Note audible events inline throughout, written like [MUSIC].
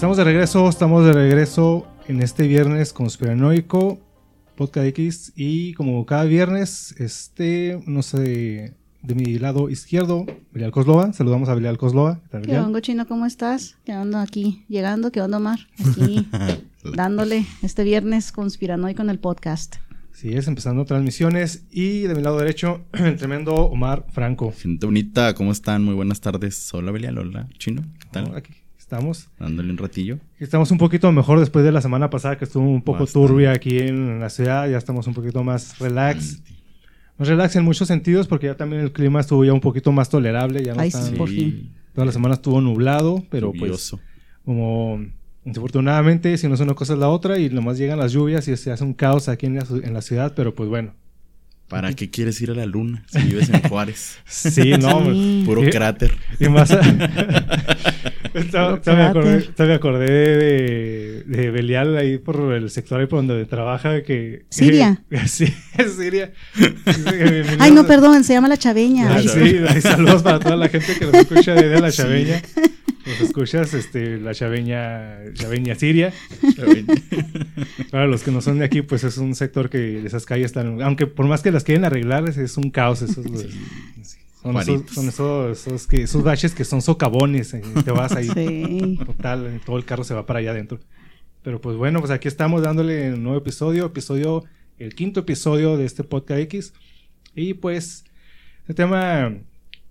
Estamos de regreso, estamos de regreso en este viernes conspiranoico, Podcast X, y como cada viernes, este, no sé, de mi lado izquierdo, Belial Coslova, saludamos a Belial Coslova. ¿Qué onda, Chino? ¿Cómo estás? ¿Qué onda aquí? Llegando, ¿qué onda, Omar? Aquí, [LAUGHS] dándole este viernes conspiranoico en el podcast. Sí, es empezando transmisiones. Y de mi lado derecho, [CLEARS THROAT] el tremendo Omar Franco. Gente bonita, ¿cómo están? Muy buenas tardes. Hola, Belial, hola, Chino. ¿Qué tal? Aquí estamos. Dándole un ratillo. Estamos un poquito mejor después de la semana pasada que estuvo un poco turbia aquí en la ciudad. Ya estamos un poquito más relax. Más relax en muchos sentidos porque ya también el clima estuvo ya un poquito más tolerable. Ya no Ay, tan- sí, por fin. Toda la semana estuvo nublado, pero Lluvioso. pues como desafortunadamente si no es una cosa es la otra y nomás llegan las lluvias y se hace un caos aquí en la, en la ciudad, pero pues bueno. ¿Para qué quieres ir a la luna si vives en [LAUGHS] Juárez? Sí, no. Sí. Puro cráter. Y más. [LAUGHS] [LAUGHS] Estaba- me acordé, me acordé de, de Belial ahí por el sector ahí por donde trabaja que. Siria. [LAUGHS] sí, Siria. [LAUGHS] Ay, no, perdón, se llama La Chaveña. Sí, saludos para toda la [LAUGHS] gente que nos escucha de la Chaveña. Nos escuchas, este, la Chaveña, Chaveña Siria. Para los que no son de aquí, pues es un sector que esas calles están, aunque por más que las quieren arreglar, es, es un caos. Esos, son, esos, son esos, esos, que, esos baches que son socavones. eh, te vas ahí, [LAUGHS] Sí. total, eh, todo el carro se va para allá adentro. Pero pues bueno, pues aquí estamos dándole un nuevo episodio, episodio, el quinto episodio de este podcast X. Y pues, el tema,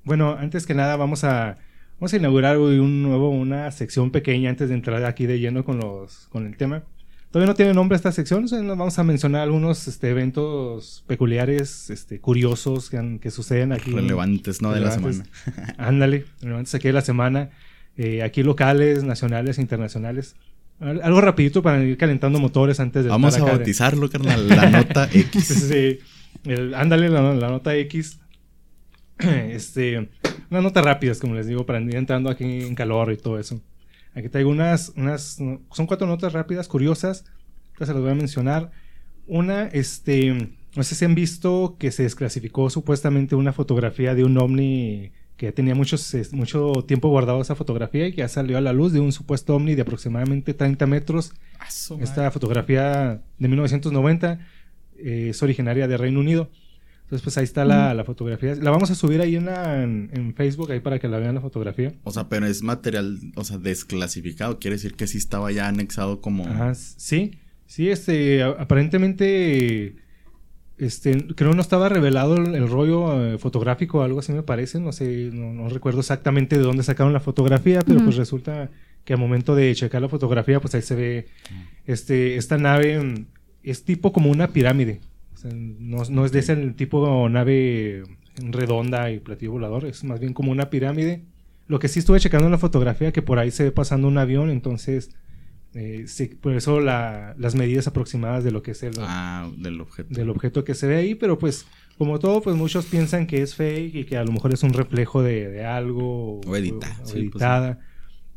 bueno, antes que nada vamos a, vamos a inaugurar hoy un nuevo, una sección pequeña antes de entrar aquí de lleno con los, con el tema. Todavía no tiene nombre esta sección, nos vamos a mencionar algunos este, eventos peculiares, este, curiosos que, han- que suceden aquí. Relevantes, ¿no? De la semana. [LAUGHS] Ándale, relevantes aquí de la semana. eh, aquí locales, nacionales, internacionales. Al- Algo rapidito para ir calentando motores antes de Vamos a acá bautizarlo, carnal. [LAUGHS] La nota X. Sí, el- ándale, la, la nota X. [CLEARS THROAT] Este, una nota rápida, como les digo, para ir entrando aquí en calor y todo eso. Aquí traigo unas, unas, son cuatro notas rápidas, curiosas. que se las voy a mencionar. Una, este, no sé si han visto que se desclasificó supuestamente una fotografía de un ovni que ya tenía muchos, mucho tiempo guardado esa fotografía y que ya salió a la luz de un supuesto ovni de aproximadamente 30 metros esta fotografía de 1990 eh, es originaria de Reino Unido. Entonces, pues ahí está la, la fotografía. La vamos a subir ahí en, la- en, en Facebook, ahí para que la vean la fotografía. O sea, pero es material, o sea, desclasificado. Quiere decir que sí estaba ya anexado como. Ajá, sí. Sí, este, aparentemente, este, creo no estaba revelado el, el rollo eh, fotográfico o algo así me parece. No sé, no, no recuerdo exactamente de dónde sacaron la fotografía, pero pues resulta que al momento de checar la fotografía, pues ahí se ve, este, esta nave mm, es tipo como una pirámide. Sea, no, no es de ese tipo nave redonda y platillo volador, es más bien como una pirámide. Lo que sí estuve checando en la fotografía, que por ahí se ve pasando un avión, entonces, eh, sí, por eso la- las medidas aproximadas de lo que es el, Ah, del objeto. del objeto que se ve ahí, pero pues, como todo, pues muchos piensan que es fake y que a lo mejor es un reflejo de, de algo. O edita, o sí, pues, editada.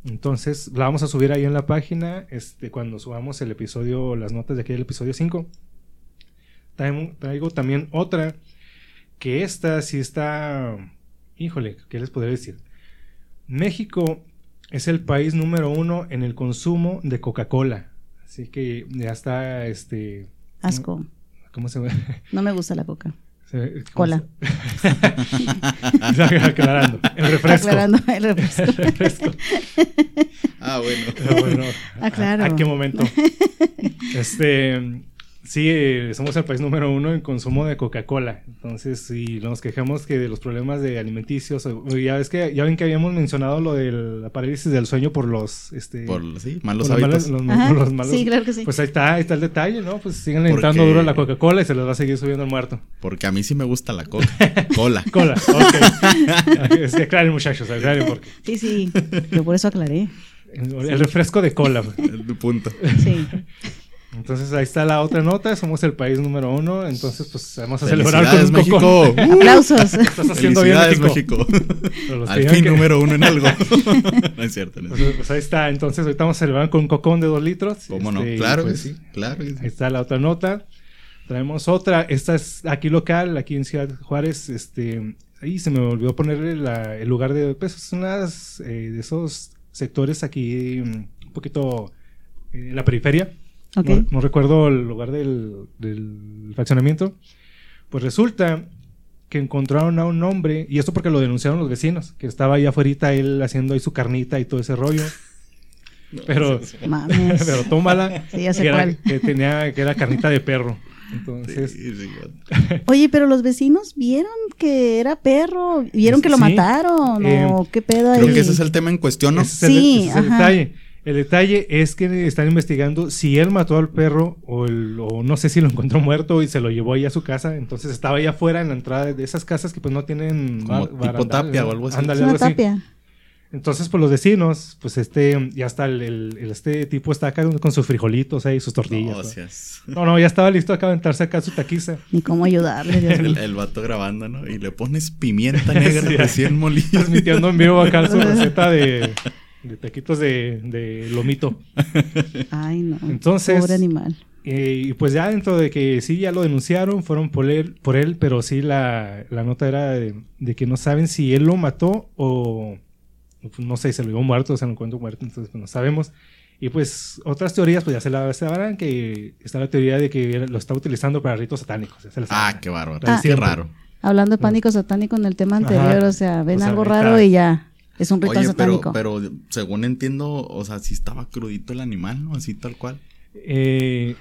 Entonces, la vamos a subir ahí en la página, este, cuando subamos el episodio, las notas de aquí del episodio 5. Traigo, traigo también otra, que esta sí está, híjole, ¿qué les podría decir? México es el país número uno en el consumo de Coca-Cola. Así que ya está, este... Asco. ¿Cómo se ve? No me gusta la coca. Se- ¿cómo Cola. [LAUGHS] Aclarando. El refresco. Aclarando el refresco. El refresco. Ah, bueno. Ah, claro. ¿A, a qué momento? [LAUGHS] Este, Sí, somos el país número uno en consumo de Coca-Cola. Entonces, si nos quejamos que de los problemas de alimenticios, ya ves que ya ven que habíamos mencionado lo de la parálisis del sueño por los este Por sí, malos por los hábitos. malos- los- Ajá, [LAUGHS] los malos- sí, claro que sí. Pues ahí está, ahí está el detalle, ¿no? Pues siguen entrando duro a la Coca-Cola y se les va a seguir subiendo el muerto. Porque a mí sí me gusta la coca. Cola. [LAUGHS] Cola, ok. [LAUGHS] es que aclaren, muchachos, aclaren porque Sí, sí. Yo por eso aclaré. el refresco de cola. El punto. Sí. Entonces ahí está la otra nota, somos el país número uno, entonces pues vamos a celebrar con un México. cocón. [LAUGHS] Uh, Aplausos. Estás haciendo bien México. México. Al fin que- número uno en algo. [LAUGHS] no es cierto. No es Pues, cierto. pues ahí está, entonces ahorita vamos a celebrar con un cocón de dos litros. ¿Cómo no? Este, Claro pues, que sí. Claro que sí. Ahí está la otra nota. Traemos otra. Esta es aquí local, aquí en Ciudad Juárez. Este, ahí se me olvidó ponerle la- el lugar de pues es unas eh, de esos sectores aquí mm, un poquito eh, en la periferia. Ok. No, no recuerdo el lugar del, del fraccionamiento. Pues resulta que encontraron a un hombre, y esto porque lo denunciaron los vecinos, que estaba ahí afuera él haciendo ahí su carnita y todo ese rollo. Pero, [LAUGHS] Mames. pero tómala. Sí, ya sé que, era, cuál. que tenía, que era carnita de perro. Entonces, Sí, sí, [LAUGHS] Oye, pero los vecinos vieron que era perro, vieron que lo Sí. mataron, Eh, o qué pedo ahí. Creo que ese es el tema en cuestión, ¿no? ese es el- Sí, ese es el ajá. detalle. El detalle es que están investigando si él mató al perro o, el- o no sé si lo encontró muerto y se lo llevó ahí a su casa. Entonces estaba ahí afuera en la entrada de esas casas que pues no tienen Como bar- tipo tapia o algo así. Ándale, algo así. tapia. Entonces, pues los vecinos, pues este, ya está el, el- el- este tipo está acá con sus frijolitos ahí, sus tortillas. No, ¿no? seas- No, no, ya estaba listo acá a aventarse acá su taquiza. Ni cómo ayudarle, Dios. El, el vato grabando, ¿no? Y le pones pimienta negra [LAUGHS] Sí. recién molida. Transmitiendo en vivo acá su receta de, de taquitos de, de lomito. [LAUGHS] Ay, no. Entonces- Pobre animal. Eh, y pues ya dentro de que sí, ya lo denunciaron, fueron por él, por él pero sí la, la nota era de, de que no saben si él lo mató o pues, no sé, se lo llevó muerto, o se lo encuentro muerto, entonces pues, no sabemos. Y pues otras teorías, pues ya se la sabrán, que está la teoría de que lo está utilizando para ritos satánicos. ya se la Ah, qué bárbaro. Ah. Qué raro. Hablando de pánico satánico en el tema anterior, Ajá. o sea, ven O sea, algo raro y ya. Es un ritual Oye, pero, satánico. pero según entiendo, o sea, sí estaba crudito el animal, ¿no? Así tal cual. Eh,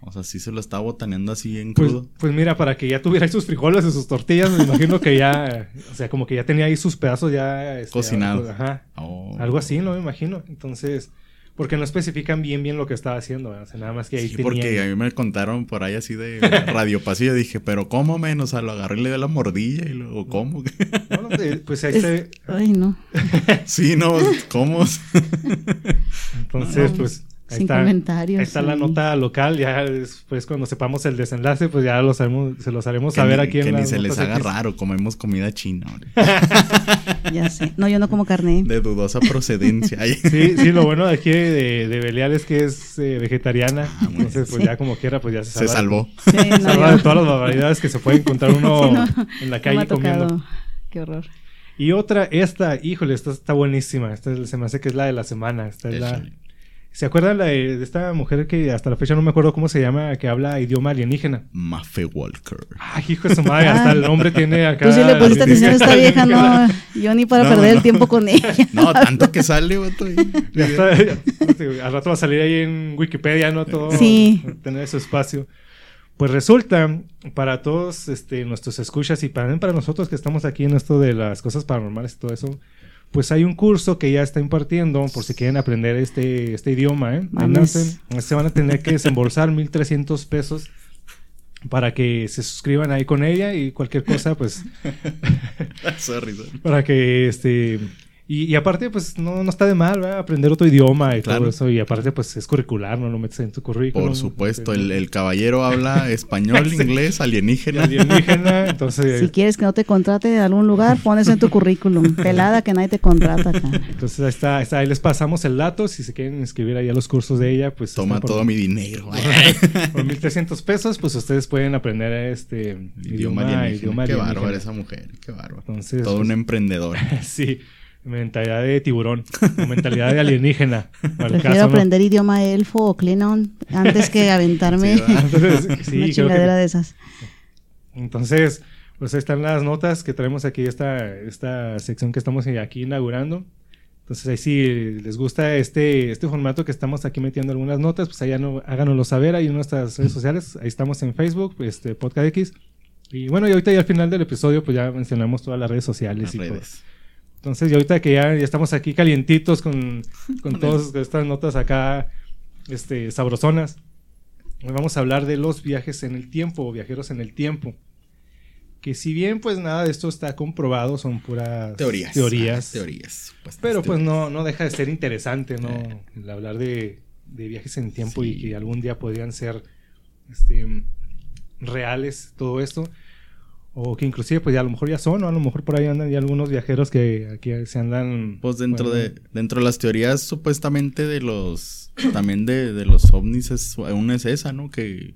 O sea, sí se lo estaba botaneando así en pues, crudo. pues mira, para que ya tuviera ahí sus frijoles y sus tortillas, me imagino que ya, o sea, como que ya tenía ahí sus pedazos ya... este, Cocinados. Ajá. Oh. Algo así, no me imagino. Entonces, porque no especifican bien bien lo que estaba haciendo, ¿verdad? o sea, nada más que ahí Sí, tenía- porque a mí me contaron por ahí así de [LAUGHS] radio pasillo. Dije, pero ¿cómo menos? O sea, lo agarré y le dio la mordilla y luego, ¿cómo? Bueno, eh, pues ahí Es- se ve. Ay, no. [LAUGHS] sí, no, ¿cómo? [LAUGHS] Entonces, No, pues ahí sin está. comentarios, Ahí está la nota local. Ya después, cuando sepamos el desenlace, pues ya lo sabemos, se los haremos que saber ni, aquí en que ni se les haga X. raro. Comemos comida china. [LAUGHS] Ya sé. No, yo no como carne. De dudosa procedencia. [LAUGHS] Sí, sí, lo bueno de aquí de, de Belial es que es eh, vegetariana. Ah, Entonces, pues Sí. ya como quiera, pues ya se, Se salva. salvó. Sí, Se no, salva yo- de todas las barbaridades que se puede encontrar uno [LAUGHS] Sí, no, en la no calle me ha comiendo. tocado. Qué horror. Y otra, esta, híjole, esta está buenísima. Esta es- se me hace que es la de la semana. Esta es la... ¿Se acuerdan la de, de esta mujer que hasta la fecha no me acuerdo cómo se llama, que habla idioma alienígena? Mafe Walker. Ay, hijo de su madre, hasta el nombre tiene acá. Tú sí le pusiste atención a esta vieja, no. [LAUGHS] Yo ni para No, perder no. el tiempo con ella. No, tanto que sale, vato. ahí. Ya está, ya- al rato va a salir ahí en Wikipedia, ¿no? Todo. Sí. Tener su espacio. Pues resulta, para todos este, nuestros escuchas y también para nosotros que estamos aquí en esto de las cosas paranormales y todo eso, pues hay un curso que ya está impartiendo por si quieren aprender este, este idioma, ¿eh? Nacen. se van a tener que desembolsar 1.300 pesos para que se suscriban ahí con ella y cualquier cosa, pues [LAUGHS] sorry. para que este y, y aparte pues no, no está de mal ¿verdad? aprender otro idioma y Claro. todo eso y aparte pues es curricular no lo metes en tu currículum Por supuesto, Este, el, el caballero habla [LAUGHS] español, Sí. inglés, alienígena. alienígena entonces Si quieres que no te contrate de algún lugar, pones en tu currículum. [LAUGHS] Pelada que nadie te contrata acá. entonces ahí está, ahí está, ahí les pasamos el dato si se quieren inscribir ahí a los cursos de ella pues Toma todo mi dinero. por 1300 [LAUGHS] pesos pues ustedes pueden aprender este Idioma idioma alienígena. idioma qué alienígena. bárbaro esa mujer. Qué bárbaro. Entonces, Todo pues, un emprendedor. sí mentalidad de tiburón o mentalidad de alienígena [LAUGHS] Prefiero caso, ¿no? aprender idioma elfo o Klingon antes que [LAUGHS] aventarme Sí. Entonces, [LAUGHS] sí, una que- chingadera de esas. Entonces, pues ahí están las notas que traemos aquí, esta, esta sección que estamos aquí inaugurando. Entonces ahí si les gusta este, este formato que estamos aquí metiendo algunas notas, pues allá no, háganoslo saber ahí en nuestras redes sociales. Ahí estamos en Facebook, este Podcast X. Y bueno, y ahorita ya al final del episodio, pues ya mencionamos todas las redes sociales Las y todo. Entonces, y ahorita que ya, ya estamos aquí calientitos con, con todas estas notas acá, este, sabrosonas, hoy vamos a hablar de los viajes en el tiempo, o viajeros en el tiempo. Que si bien, pues nada de esto está comprobado, son puras Teorías. teorías. Ah, teorías. Pero pues teorías. no, no deja de ser interesante, ¿no? Eh. El hablar de, de viajes en tiempo y que algún día podrían ser este, reales todo esto. O que inclusive pues ya a lo mejor ya son, o a lo mejor por ahí andan ya algunos viajeros que aquí se andan... Pues dentro bueno, de dentro de las teorías supuestamente de los también de, de los ovnis es una es esa, ¿no? Que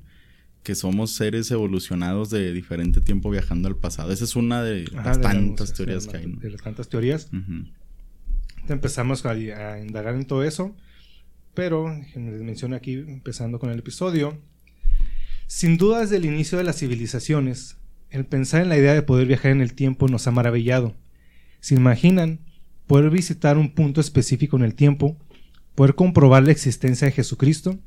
que somos seres evolucionados de diferente tiempo viajando al pasado. Esa es una de ajá, las de tantas teorías de que hay. De las tantas teorías. Empezamos a, a indagar en todo eso. Pero, les menciono aquí, empezando con el episodio. Sin duda, desde el inicio de las civilizaciones, el pensar en la idea de poder viajar en el tiempo nos ha maravillado. ¿Se imaginan poder visitar un punto específico en el tiempo, poder comprobar la existencia de Jesucristo,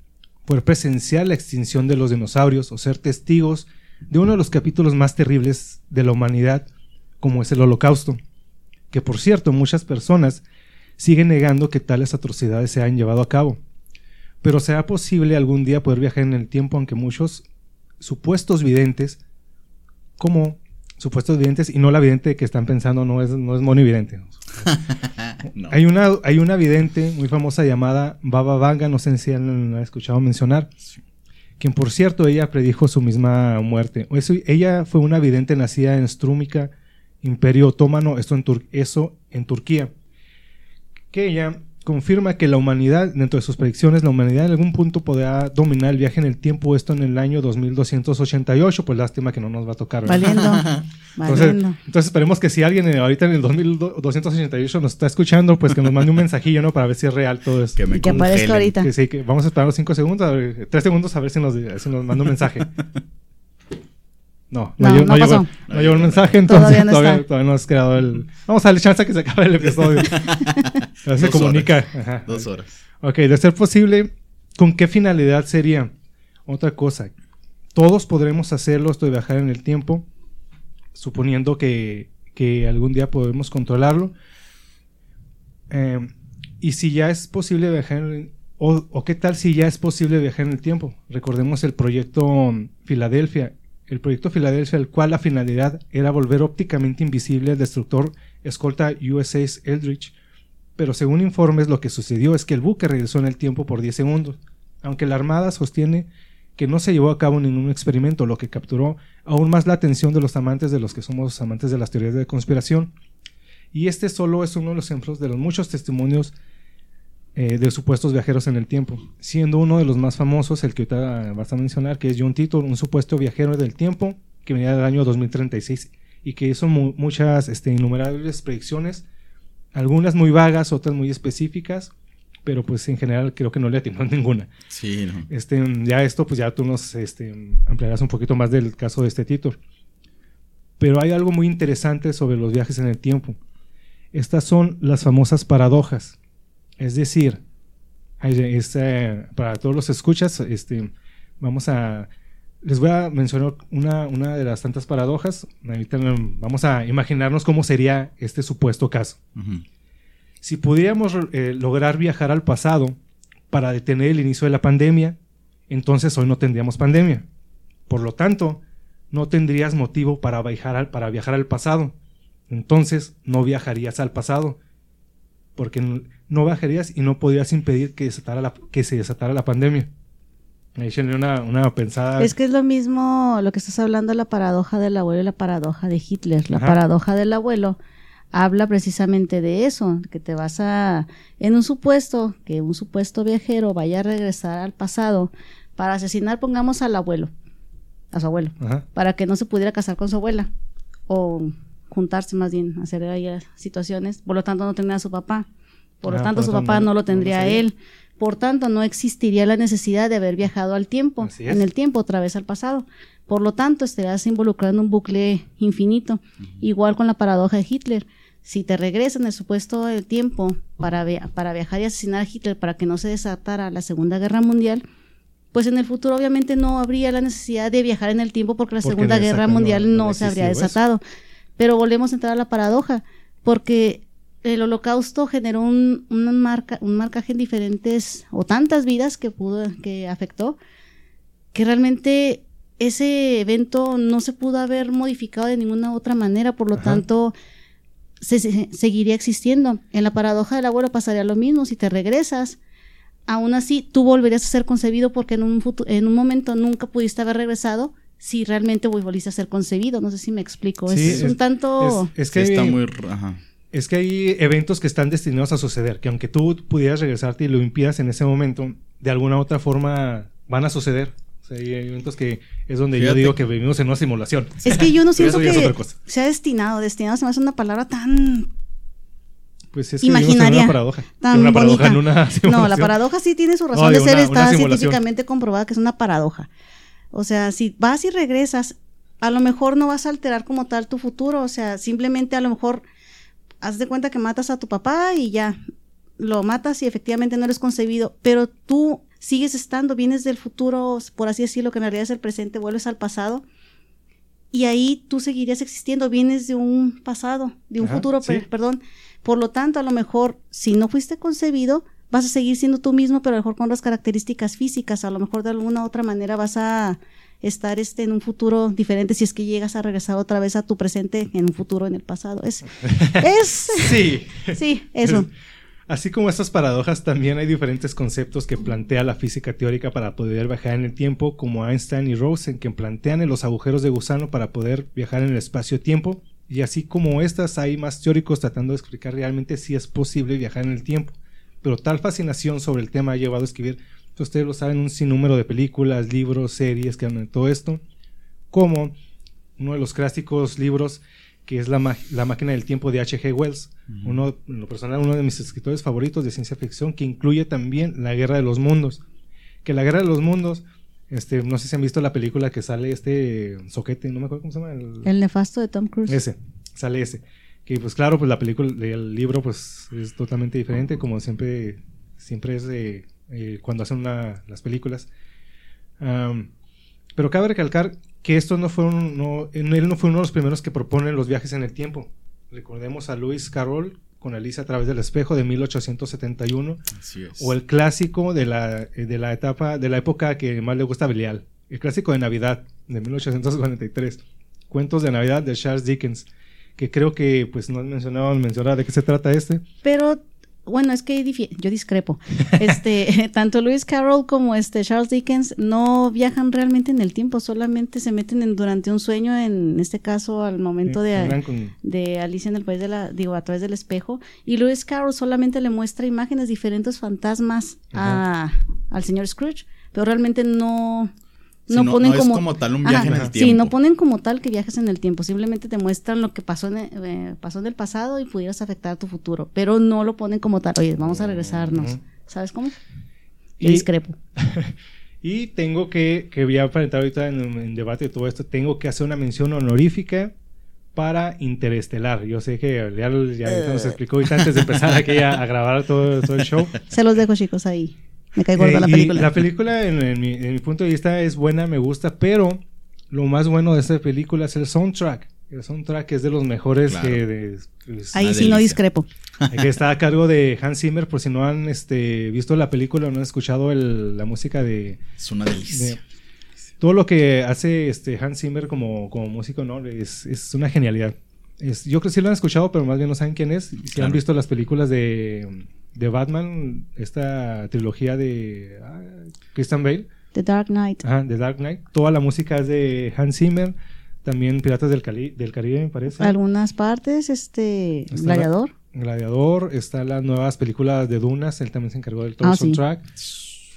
poder presenciar la extinción de los dinosaurios o ser testigos de uno de los capítulos más terribles de la humanidad, como es el Holocausto? Que por cierto, muchas personas siguen negando que tales atrocidades se hayan llevado a cabo. Pero será posible algún día poder viajar en el tiempo, aunque muchos supuestos videntes, como supuestos videntes, y no la vidente que están pensando, no es, no es Moni Vidente. [LAUGHS] No. Hay una, hay una vidente muy famosa llamada Baba Vanga, no sé si han escuchado mencionar, quien por cierto ella predijo su misma muerte. Eso- ella fue una vidente nacida en Strúmica, Imperio Otomano, esto en Tur- eso en Turquía, que ella confirma que la humanidad, dentro de sus predicciones, la humanidad en algún punto podrá dominar el viaje en el tiempo, esto en el año 2288, pues lástima que no nos va a tocar. ¿verdad? Valiendo. Entonces, valiendo. entonces esperemos que si alguien eh, ahorita en el 2288 nos está escuchando, pues que nos mande un mensajillo, ¿no? Para ver si es real todo esto. Que me Y que aparezca ahorita. Que sí, que vamos a esperar los 5 segundos, a ver, 3 segundos a ver si nos, si nos manda un mensaje. [LAUGHS] No, no, No, llegó, no no llegó- pasó. no llegó el mensaje, entonces Todavía no todavía, está. todavía no has creado el... [LAUGHS] Vamos a darle chance a que se acabe el episodio. Se Dos comunica. horas. Ajá. Dos horas. Ok, de ser posible, ¿con qué finalidad sería? Otra cosa, todos podremos hacerlo, esto de viajar en el tiempo, suponiendo que, que algún día podemos controlarlo. Eh, y si ya es posible viajar en el- o, o qué tal si ya es posible viajar en el tiempo. Recordemos el proyecto Filadelfia. El proyecto Filadelfia, el cual la finalidad era volver ópticamente invisible al destructor escolta USS Eldridge. Pero según informes, lo que sucedió es que el buque regresó en el tiempo por 10 segundos. Aunque la Armada sostiene que no se llevó a cabo ningún experimento, lo que capturó aún más la atención de los amantes de los que somos amantes de las teorías de conspiración. Y este solo es uno de los ejemplos de los muchos testimonios eh, de supuestos viajeros en el tiempo, siendo uno de los más famosos el que ahorita vas a mencionar, que es John Titor, un supuesto viajero del tiempo que venía del año 2036 y que hizo mu- muchas este, innumerables predicciones, algunas muy vagas, otras muy específicas, pero pues en general creo que no le atinó [LAUGHS] ninguna. Sí, no. Este, ya esto, pues ya tú nos este, ampliarás un poquito más del caso de este Titor. Pero hay algo muy interesante sobre los viajes en el tiempo. Estas son las famosas paradojas. Es decir, hay- es, eh, para todos los escuchas, este, vamos a... Les voy a mencionar una, una de las tantas paradojas. Ahorita vamos a imaginarnos cómo sería este supuesto caso. Si pudiéramos eh, lograr viajar al pasado para detener el inicio de la pandemia, entonces hoy no tendríamos pandemia. Por lo tanto, no tendrías motivo para viajar al, para viajar al pasado. Entonces, no viajarías al pasado. Porque no viajarías y no podrías impedir que, desatara la- que se desatara la pandemia. Ahí una, una pensada. Es que es lo mismo lo que estás hablando, la paradoja del abuelo y la paradoja de Hitler. La Ajá. paradoja del abuelo habla precisamente de eso, que te vas a, en un supuesto, que un supuesto viajero vaya a regresar al pasado para asesinar, pongamos al abuelo, a su abuelo, Ajá. para que no se pudiera casar con su abuela, o juntarse más bien, hacer ahí situaciones, por lo tanto no tener a su papá, por lo Ah, tanto por su tanto papá no- lo tendría él, por tanto no existiría la necesidad de haber viajado al tiempo, en el tiempo otra vez al pasado, por lo tanto estarías involucrado en un bucle infinito, igual con la paradoja de Hitler, si te regresan en el supuesto del tiempo para, para viajar y asesinar a Hitler para que no se desatara la Segunda Guerra Mundial, pues en el futuro obviamente no habría la necesidad de viajar en el tiempo porque la Segunda Guerra Mundial no, se habría desatado. Pero volvemos a entrar a la paradoja, porque el holocausto generó un, marca, un marcaje en diferentes o tantas vidas que pudo, que afectó, que realmente ese evento no se pudo haber modificado de ninguna otra manera, por lo tanto se, seguiría existiendo. En la paradoja del abuelo pasaría lo mismo, si te regresas, aún así tú volverías a ser concebido porque en un, en un momento nunca pudiste haber regresado si realmente volviste a ser concebido. No sé si me explico. es, un tanto... Es, que está muy... Es que hay eventos que están destinados a suceder, que aunque tú pudieras regresarte y lo impidas en ese momento, de alguna u otra forma van a suceder. O sea, hay eventos que es donde yo digo que vivimos en una simulación. Es que yo no siento que sea destinado. Destinado se me hace una palabra tan pues es que imaginaria. Una paradoja. Tan una paradoja en una No, la paradoja sí tiene su razón de ser, está científicamente comprobada que es una paradoja. O sea, si vas y regresas, a lo mejor no vas a alterar como tal tu futuro, o sea, simplemente a lo mejor haz de cuenta que matas a tu papá y ya lo matas y efectivamente no eres concebido, pero tú sigues estando, vienes del futuro, por así decirlo, que en realidad es el presente, vuelves al pasado y ahí tú seguirías existiendo, vienes de un pasado, de un futuro, perdón. Por lo tanto, a lo mejor, si no fuiste concebido, vas a seguir siendo tú mismo, pero a lo mejor con las características físicas, a lo mejor de alguna otra manera vas a estar este, en un futuro diferente si es que llegas a regresar otra vez a tu presente en un futuro en el pasado. Es, [LAUGHS] es sí. sí, eso. Así como estas paradojas, también hay diferentes conceptos que plantea la física teórica para poder viajar en el tiempo, como Einstein y Rosen, que plantean los agujeros de gusano para poder viajar en el espacio-tiempo. Y así como estas, hay más teóricos tratando de explicar realmente si es posible viajar en el tiempo. Pero tal fascinación sobre el tema ha llevado a escribir ustedes lo saben, un sinnúmero de películas, libros, series que hablan de todo esto, como uno de los clásicos libros que es La, la máquina del tiempo de H.G. Wells, uno, en lo personal, uno de mis escritores favoritos de ciencia ficción, que incluye también La Guerra de los Mundos. Que La Guerra de los Mundos, este, no sé si han visto la película que sale este soquete, no me acuerdo cómo se llama. El, nefasto de Tom Cruise. Ese, sale ese. Que pues claro, pues la película, el libro pues es totalmente diferente, como siempre, siempre es de eh, cuando hacen las películas. pero cabe recalcar que esto no fue no, él no fue uno de los primeros que propone los viajes en el tiempo. Recordemos a Lewis Carroll con Alicia a través del espejo de 1871. O el clásico de la, eh, de la etapa, de la época que más le gusta a Belial. El clásico de Navidad de 1843. Cuentos de Navidad de Charles Dickens. Que creo que pues no han mencionado, mencionado de qué se trata este. Pero bueno, es que yo discrepo. Este, [LAUGHS] tanto Lewis Carroll como este Charles Dickens no viajan realmente en el tiempo, solamente se meten en, durante un sueño, en este caso al momento de, de Alicia en el país de la, digo, a través del espejo, y Lewis Carroll solamente le muestra imágenes diferentes fantasmas a, al señor Scrooge, pero realmente no, no, ponen como, es como tal un viaje en el tiempo. Sí, no ponen como tal que viajes en el tiempo, simplemente te muestran lo que pasó en, eh, pasó en el pasado y pudieras afectar tu futuro, pero no lo ponen como tal, oye, vamos a regresarnos, ¿sabes cómo? y, discrepo. [LAUGHS] y tengo que, que voy a aparentar ahorita en, en debate de todo esto, tengo que hacer una mención honorífica para Interestelar. Yo sé que ya, ya nos explicó antes de empezar aquí a, grabar todo, todo, el show. [LAUGHS] Se los dejo chicos ahí. Me cae gorda la eh, película. La película, en, mi, punto de vista, es buena, me gusta, pero lo más bueno de esta película es el soundtrack. El soundtrack es de los mejores que... Pues, Ahí sí no discrepo. Que está a cargo de Hans Zimmer, por si no han este, visto la película o no han escuchado la música de... Es una delicia. todo lo que hace este Hans Zimmer como, como músico, ¿no? Es, es una genialidad. Es, yo creo que sí lo han escuchado, pero más bien no saben quién es. Si han visto las películas de de Batman, esta trilogía de ah, Christian Bale. The Dark Knight. Ajá, The Dark Knight. Toda la música es de Hans Zimmer. También Piratas del, del Caribe, me parece. Algunas partes, este. Gladiador. Gladiador. Está las nuevas películas de Dunas. Él también se encargó del todo ah, soundtrack.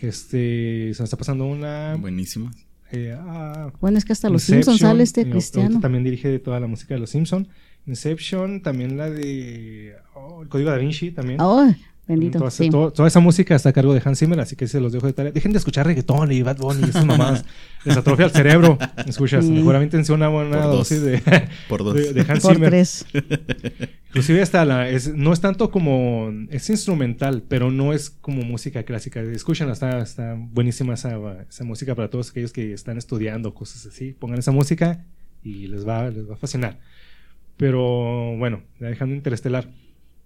Este. Se me está pasando una. Buenísima. Eh, ah, bueno, es que hasta Los Simpsons sale este cristiano. También dirige toda la música de Los Simpsons. Inception, también la de. Oh, el Código da Vinci también. Oh, Bendito. Toda, sí. todo- toda esa música está a cargo de Hans Zimmer, así que se los dejo de tarea. Dejen de escuchar reggaetón y Bad Bunny y esas mamadas. [LAUGHS] Les atrofia el cerebro. Escuchas, Sí. aviéntense una buena Por dos. dosis de, [LAUGHS] Por dos. de, de Hans Por Zimmer. tres. Inclusive hasta la, es, no es tanto como, es instrumental, pero no es como música clásica. Escúchenla, está, está buenísima esa, esa música para todos aquellos que están estudiando cosas así. Pongan esa música y les va, les va a fascinar. Pero bueno, dejando Interestelar.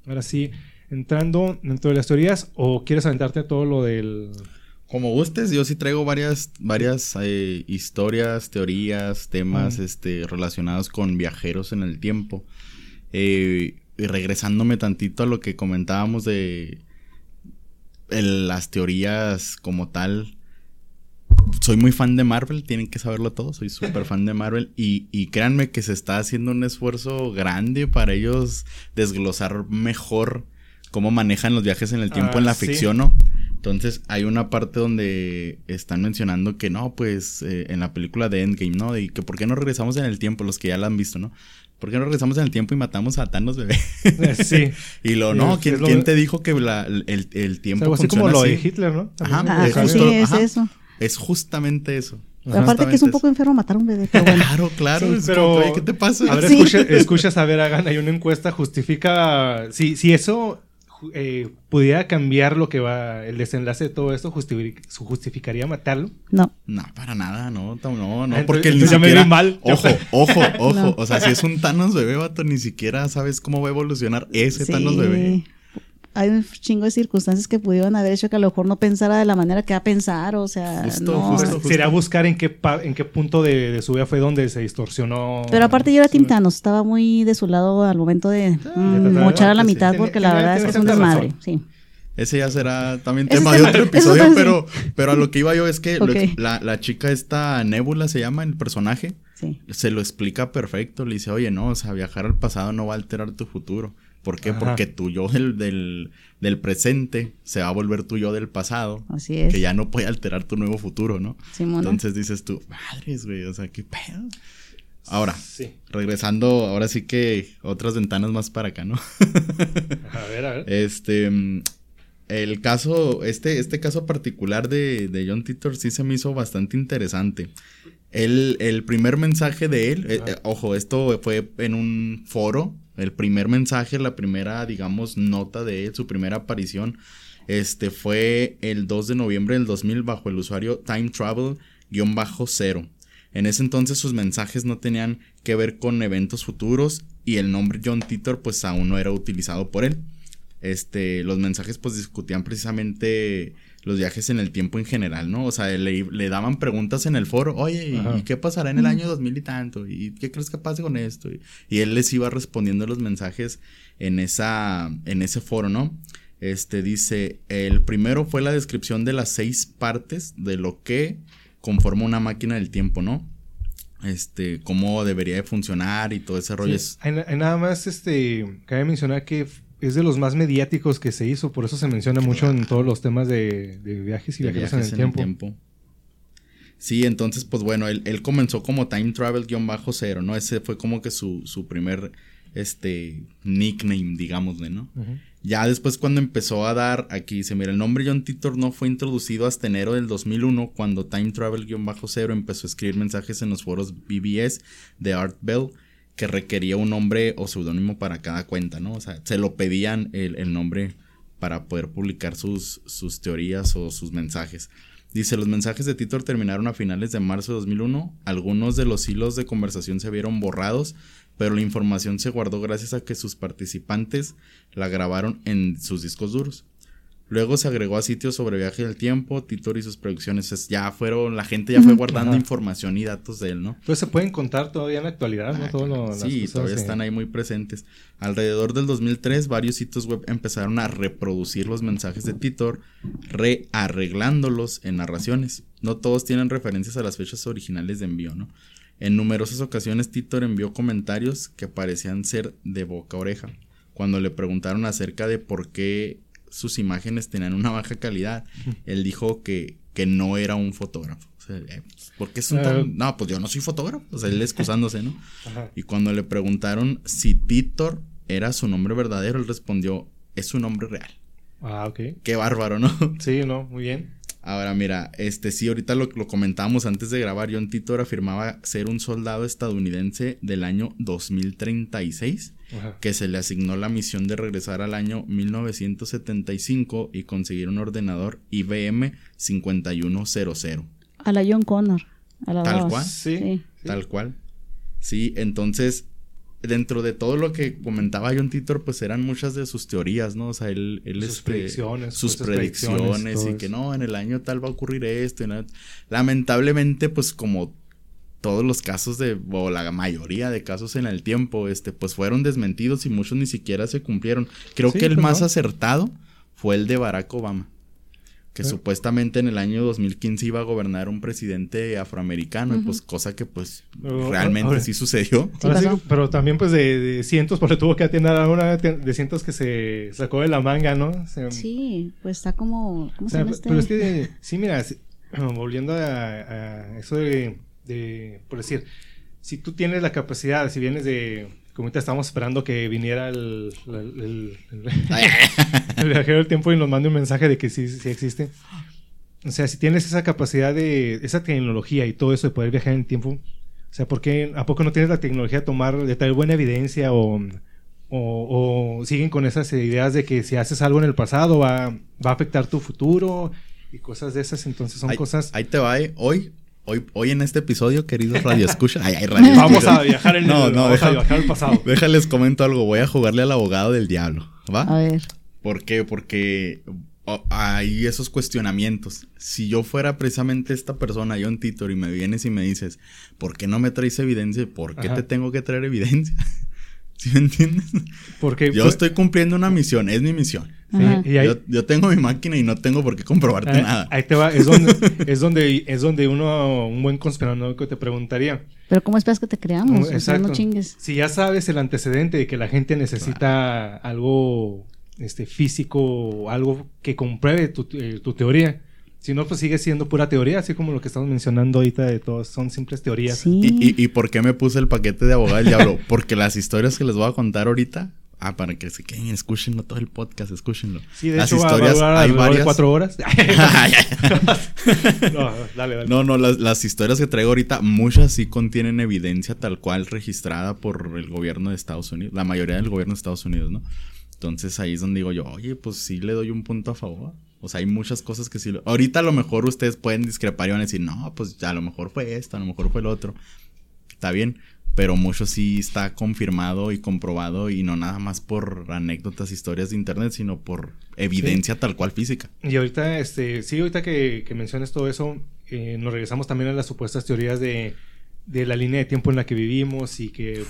Ahora sí, entrando dentro de las teorías, o quieres aventarte todo lo del... Como gustes, yo sí traigo varias, varias eh, historias, teorías, temas Mm. este, relacionados con viajeros en el tiempo. Eh, y regresándome tantito a lo que comentábamos de el- las teorías como tal. Soy muy fan de Marvel, tienen que saberlo todo, soy súper fan de Marvel y, y créanme que se está haciendo un esfuerzo grande para ellos desglosar mejor cómo manejan los viajes en el tiempo Ah, en la sí. ficción, ¿no? Entonces hay una parte donde están mencionando que no, pues eh, en la película de Endgame, ¿no? Y que por qué no regresamos en el tiempo, los que ya la han visto, ¿no? ¿Por qué no regresamos en el tiempo y matamos a Thanos, bebé? sí. [LAUGHS] y lo, Sí, no, ¿quién, es lo quién de- te dijo que la- el, el Es tiempo algo así como lo de así? Hitler, ¿no? Ajá, También, Ah, Ah, es sí, justo- es ajá. eso. Es justamente eso. Aparte que es un poco enfermo matar a un bebé, pero bueno. Claro, claro. Sí. Pero- como que, "Oye, ¿qué te pasa? A ver, Sí. escucha, escuchas, a ver, hagan ahí una encuesta, justifica, si, si eso eh, pudiera cambiar lo que va, el desenlace de todo esto, justificaría matarlo. No. No, para nada, no, no, no, porque entonces ni ya siquiera, mal. Ojo, ojo, [LAUGHS] ojo, No. o sea, si es un Thanos bebé, vato, ni siquiera sabes cómo va a evolucionar ese Sí. Thanos bebé. Hay un chingo de circunstancias que pudieron haber hecho que a lo mejor no pensara de la manera que va a pensar, o sea, Justo, no. justo, Pues, justo. Sería buscar en qué, pa- en qué punto de, de su vida fue donde se distorsionó. Pero aparte yo era Thanos, estaba muy de su lado al momento de mm, ya, mochar a la mitad porque la verdad es que es un desmadre, razón. sí. Ese ya será también Ese tema de otro episodio, pero, pero a lo que iba yo es que lo la, la chica esta Nebula se llama el personaje, Sí. se lo explica perfecto, le dice, oye, no, o sea, viajar al pasado no va a alterar tu futuro. ¿Por qué? Ajá. Porque tu yo del, del, del presente se va a volver tu yo del pasado. Así es. Que ya no puede alterar tu nuevo futuro, ¿no? Simona. Entonces dices tú, madres, güey, o sea, qué pedo. Ahora, Sí. regresando, ahora sí que otras ventanas más para acá, ¿no? [LAUGHS] A ver, a ver. Este, el caso, este, este caso particular de, de John Titor sí se me hizo bastante interesante. El, el primer mensaje de él, eh, eh, ojo, esto fue en un foro, el primer mensaje, la primera, digamos, nota de él, su primera aparición, este fue el 2 de noviembre del 2000 bajo el usuario Time Travel-0. En ese entonces sus mensajes no tenían que ver con eventos futuros y el nombre John Titor pues aún no era utilizado por él. Este, los mensajes pues discutían precisamente los viajes en el tiempo en general, ¿no? O sea, le, le daban preguntas en el foro, oye, ¿y, Ajá. y qué pasará en el año 2000 y tanto? ¿Y qué crees que pase con esto? Y, y él les iba respondiendo los mensajes en, esa, en ese foro, ¿no? Este dice, el primero fue la descripción de las seis partes de lo que conforma una máquina del tiempo, ¿no? Este, cómo debería de funcionar y todo ese rollo. Sí, es- hay, na- hay nada más, este, cabe mencionar que es de los más mediáticos que se hizo, por eso se menciona mucho en todos los temas de, de viajes y de viajeros viajes en el tiempo. Sí, entonces, pues bueno, él, él comenzó como Time Travel-cero, ¿no? Ese fue como que su, su primer, este, nickname, digámosle, ¿no? Ya después cuando empezó a dar, aquí dice, mira, el nombre John Titor no fue introducido hasta enero del 2001 cuando Time Travel-Cero empezó a escribir mensajes en los foros BBS de Art Bell que requería un nombre o seudónimo para cada cuenta, ¿no? O sea, se lo pedían el, el nombre para poder publicar sus, sus teorías o sus mensajes. Dice, los mensajes de Titor terminaron a finales de marzo de 2001. Algunos de los hilos de conversación se vieron borrados, pero la información se guardó gracias a que sus participantes la grabaron en sus discos duros. Luego se agregó a sitios sobre viaje del tiempo, Titor y sus producciones. Es- ya fueron, la gente ya fue guardando Ajá. información y datos de él, ¿no? Entonces se pueden contar todavía en la actualidad, ¿no? Ah, Todo lo- las sí, cosas todavía están ahí muy presentes. Alrededor del 2003, varios sitios web empezaron a reproducir los mensajes de Titor, rearreglándolos en narraciones. No todos tienen referencias a las fechas originales de envío, ¿no? En numerosas ocasiones, Titor envió comentarios que parecían ser de boca a oreja. Cuando le preguntaron acerca de por qué sus imágenes tenían una baja calidad, él dijo que, que no era un fotógrafo. O sea, eh, ¿por qué es un Ah. tan- No, pues yo no soy fotógrafo. O sea, él excusándose, ¿no? [LAUGHS] Ajá. Y cuando le preguntaron si Titor era su nombre verdadero, él respondió, es su nombre real. Ah, ok. Qué bárbaro, ¿no? [LAUGHS] Sí, no, muy bien. Ahora, mira, este sí, ahorita lo, lo comentábamos antes de grabar. John Titor afirmaba ser un soldado estadounidense del año 2036, Ajá. que se le asignó la misión de regresar al año 1975 y conseguir un ordenador IBM 5100. A la John Connor. A la Tal cual. Sí. Sí. Tal cual. Sí, entonces, dentro de todo lo que comentaba John Titor, pues eran muchas de sus teorías, ¿no? O sea, él, él Sus este, predicciones, sus predicciones, predicciones, y que no, en el año tal va a ocurrir esto. y no- Lamentablemente, pues como todos los casos de, o la mayoría de casos en el tiempo, este, pues fueron desmentidos y muchos ni siquiera se cumplieron. Creo Sí, que el pues, más no. acertado fue el de Barack Obama. Que supuestamente en el año 2015 iba a gobernar un presidente afroamericano, y pues cosa que pues Pero, realmente ahora- sí sucedió. [LAUGHS] Sí pero también pues de, de cientos, porque tuvo que atender a una de cientos que se sacó de la manga, ¿no? O sea, Sí, pues está como. ¿Cómo o se este? pero es que, sí, mira, [CLEARS THROAT] volviendo a, a eso de, de, por decir, si tú tienes la capacidad, si vienes de, como ahorita estamos esperando que viniera el, el, el- el- el viajero del tiempo y nos mande un mensaje de que sí, sí existe. O sea, si tienes esa capacidad de, esa tecnología y todo eso de poder viajar en el tiempo, o sea, ¿por qué, ¿a poco no tienes la tecnología de tomar, de traer buena evidencia o, o, o siguen con esas ideas de que si haces algo en el pasado va, va a afectar tu futuro y cosas de esas? Entonces son ahí, cosas... ahí te va, eh. Hoy, hoy, hoy en este episodio, queridos [LAUGHS] Radio Escucha. Ay, ay, radio Vamos escucha. a viajar en No, el, no, vamos deja- a viajar al pasado. [LAUGHS] Déjales comento algo. Voy a jugarle al abogado del diablo. ¿Va? A ver. ¿Por qué? Porque oh, hay esos cuestionamientos. Si yo fuera precisamente esta persona, John Titor, y me vienes y me dices, ¿por qué no me traes evidencia? ¿Por qué Ajá. te tengo que traer evidencia? ¿Sí me entiendes? Porque Yo fue- estoy cumpliendo una misión, es mi misión. sí, y ahí, Yo, yo tengo mi máquina y no tengo por qué comprobarte ahí- nada. ahí te va, es donde, es donde, es donde uno, un buen conspiranoico te preguntaría. Pero ¿cómo esperas que te creamos? O sea, Exacto. no chingues. Si ya sabes el antecedente de que la gente necesita algo este, físico o algo que compruebe tu, eh, tu teoría. Si no, pues sigue siendo pura teoría, así como lo que estamos mencionando ahorita de todos, son simples teorías. Sí. ¿Y, y, y por qué me puse el paquete de abogado del diablo? [LAUGHS] Porque las historias que les voy a contar ahorita, ah, para que se queden, escúchenlo todo el podcast, escúchenlo. Sí, de las hecho, va- va a historias, durar hay varias. cuatro horas. [LAUGHS] [LAUGHS] no, dale, dale. No, no, las, las historias que traigo ahorita, muchas sí contienen evidencia tal cual registrada por el gobierno de Estados Unidos, la mayoría del gobierno de Estados Unidos, ¿no? Entonces ahí es donde digo yo, oye, pues sí le doy un punto a favor. O sea, hay muchas cosas que sí. lo- Ahorita a lo mejor ustedes pueden discrepar y van a decir, no, pues a lo mejor fue esto, a lo mejor fue el otro. Está bien, pero mucho sí está confirmado y comprobado y no nada más por anécdotas, historias de internet, sino por evidencia tal cual física. Y ahorita, este, sí, ahorita que, que mencionas todo eso, eh, nos regresamos también a las supuestas teorías de, de la línea de tiempo en la que vivimos y que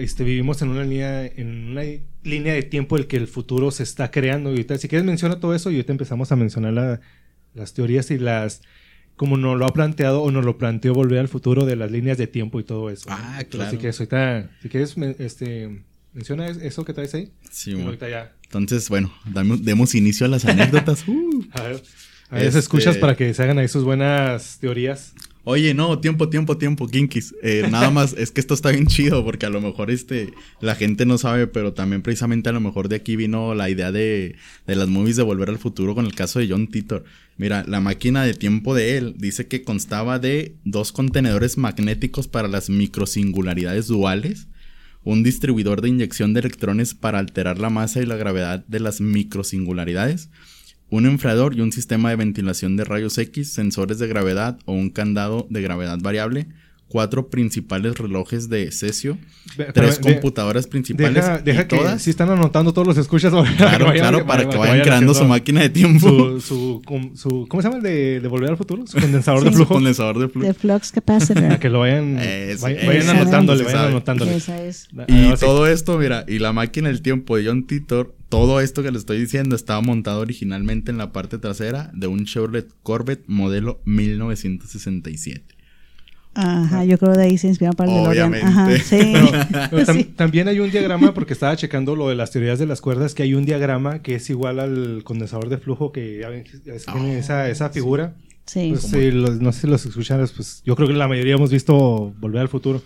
este, vivimos en una línea, en una línea de tiempo en el que el futuro se está creando. Y ahorita, si quieres menciona todo eso y ahorita empezamos a mencionar la- las teorías y las como nos lo ha planteado o nos lo planteó volver al futuro de las líneas de tiempo y todo eso. Ah, claro. Si quieres, ahorita, si quieres, este, menciona es- eso que traes ahí. Sí, bueno. ahorita ya. Entonces, bueno, damos- demos inicio a las [LAUGHS] anécdotas. Uh. A ver, a ver, Este- escuchas para que se hagan ahí sus buenas teorías. Oye, no, tiempo, tiempo, tiempo, Kinkis. Eh, nada [LAUGHS] más, es que esto está bien chido porque a lo mejor este, la gente no sabe, pero también precisamente a lo mejor de aquí vino la idea de, de las movies de Volver al Futuro con el caso de John Titor. Mira, la máquina de tiempo de él dice que constaba de dos contenedores magnéticos para las microsingularidades duales, un distribuidor de inyección de electrones para alterar la masa y la gravedad de las microsingularidades, un enfriador y un sistema de ventilación de rayos X, sensores de gravedad o un candado de gravedad variable, cuatro principales relojes de cesio, tres pero, de- computadoras principales Deja, y deja que todas. si están ananotando todos los escuchas. para Claro, vayan- claro, para que vayan vayan creando su máquina de tiempo. Su, su, com- su- ¿Cómo se llama el de, de volver al futuro? Su condensador de Su flujo. condensador de flujo. De flux capacitor. Para [LAUGHS] que lo vayan, Eso, vay- eso, vayan anotándole, vayan anotándole. Esa es. Y todo esto, mira, y la máquina del tiempo de John Titor, todo esto que le estoy diciendo estaba montado originalmente en la parte trasera de un Chevrolet Corvette modelo 1967. Ajá, yo creo de ahí se inspiraron para el DeLorean. Obviamente. Ajá, sí. [LAUGHS] Pero tam- Sí. También hay un diagrama, porque estaba checando lo de las teorías de las cuerdas, que hay un diagrama que es igual al condensador de flujo, que que tiene Ah, esa, esa figura. Sí. Pues, sí, los- no sé si los escuchan, pues yo creo que la mayoría hemos visto Volver al Futuro,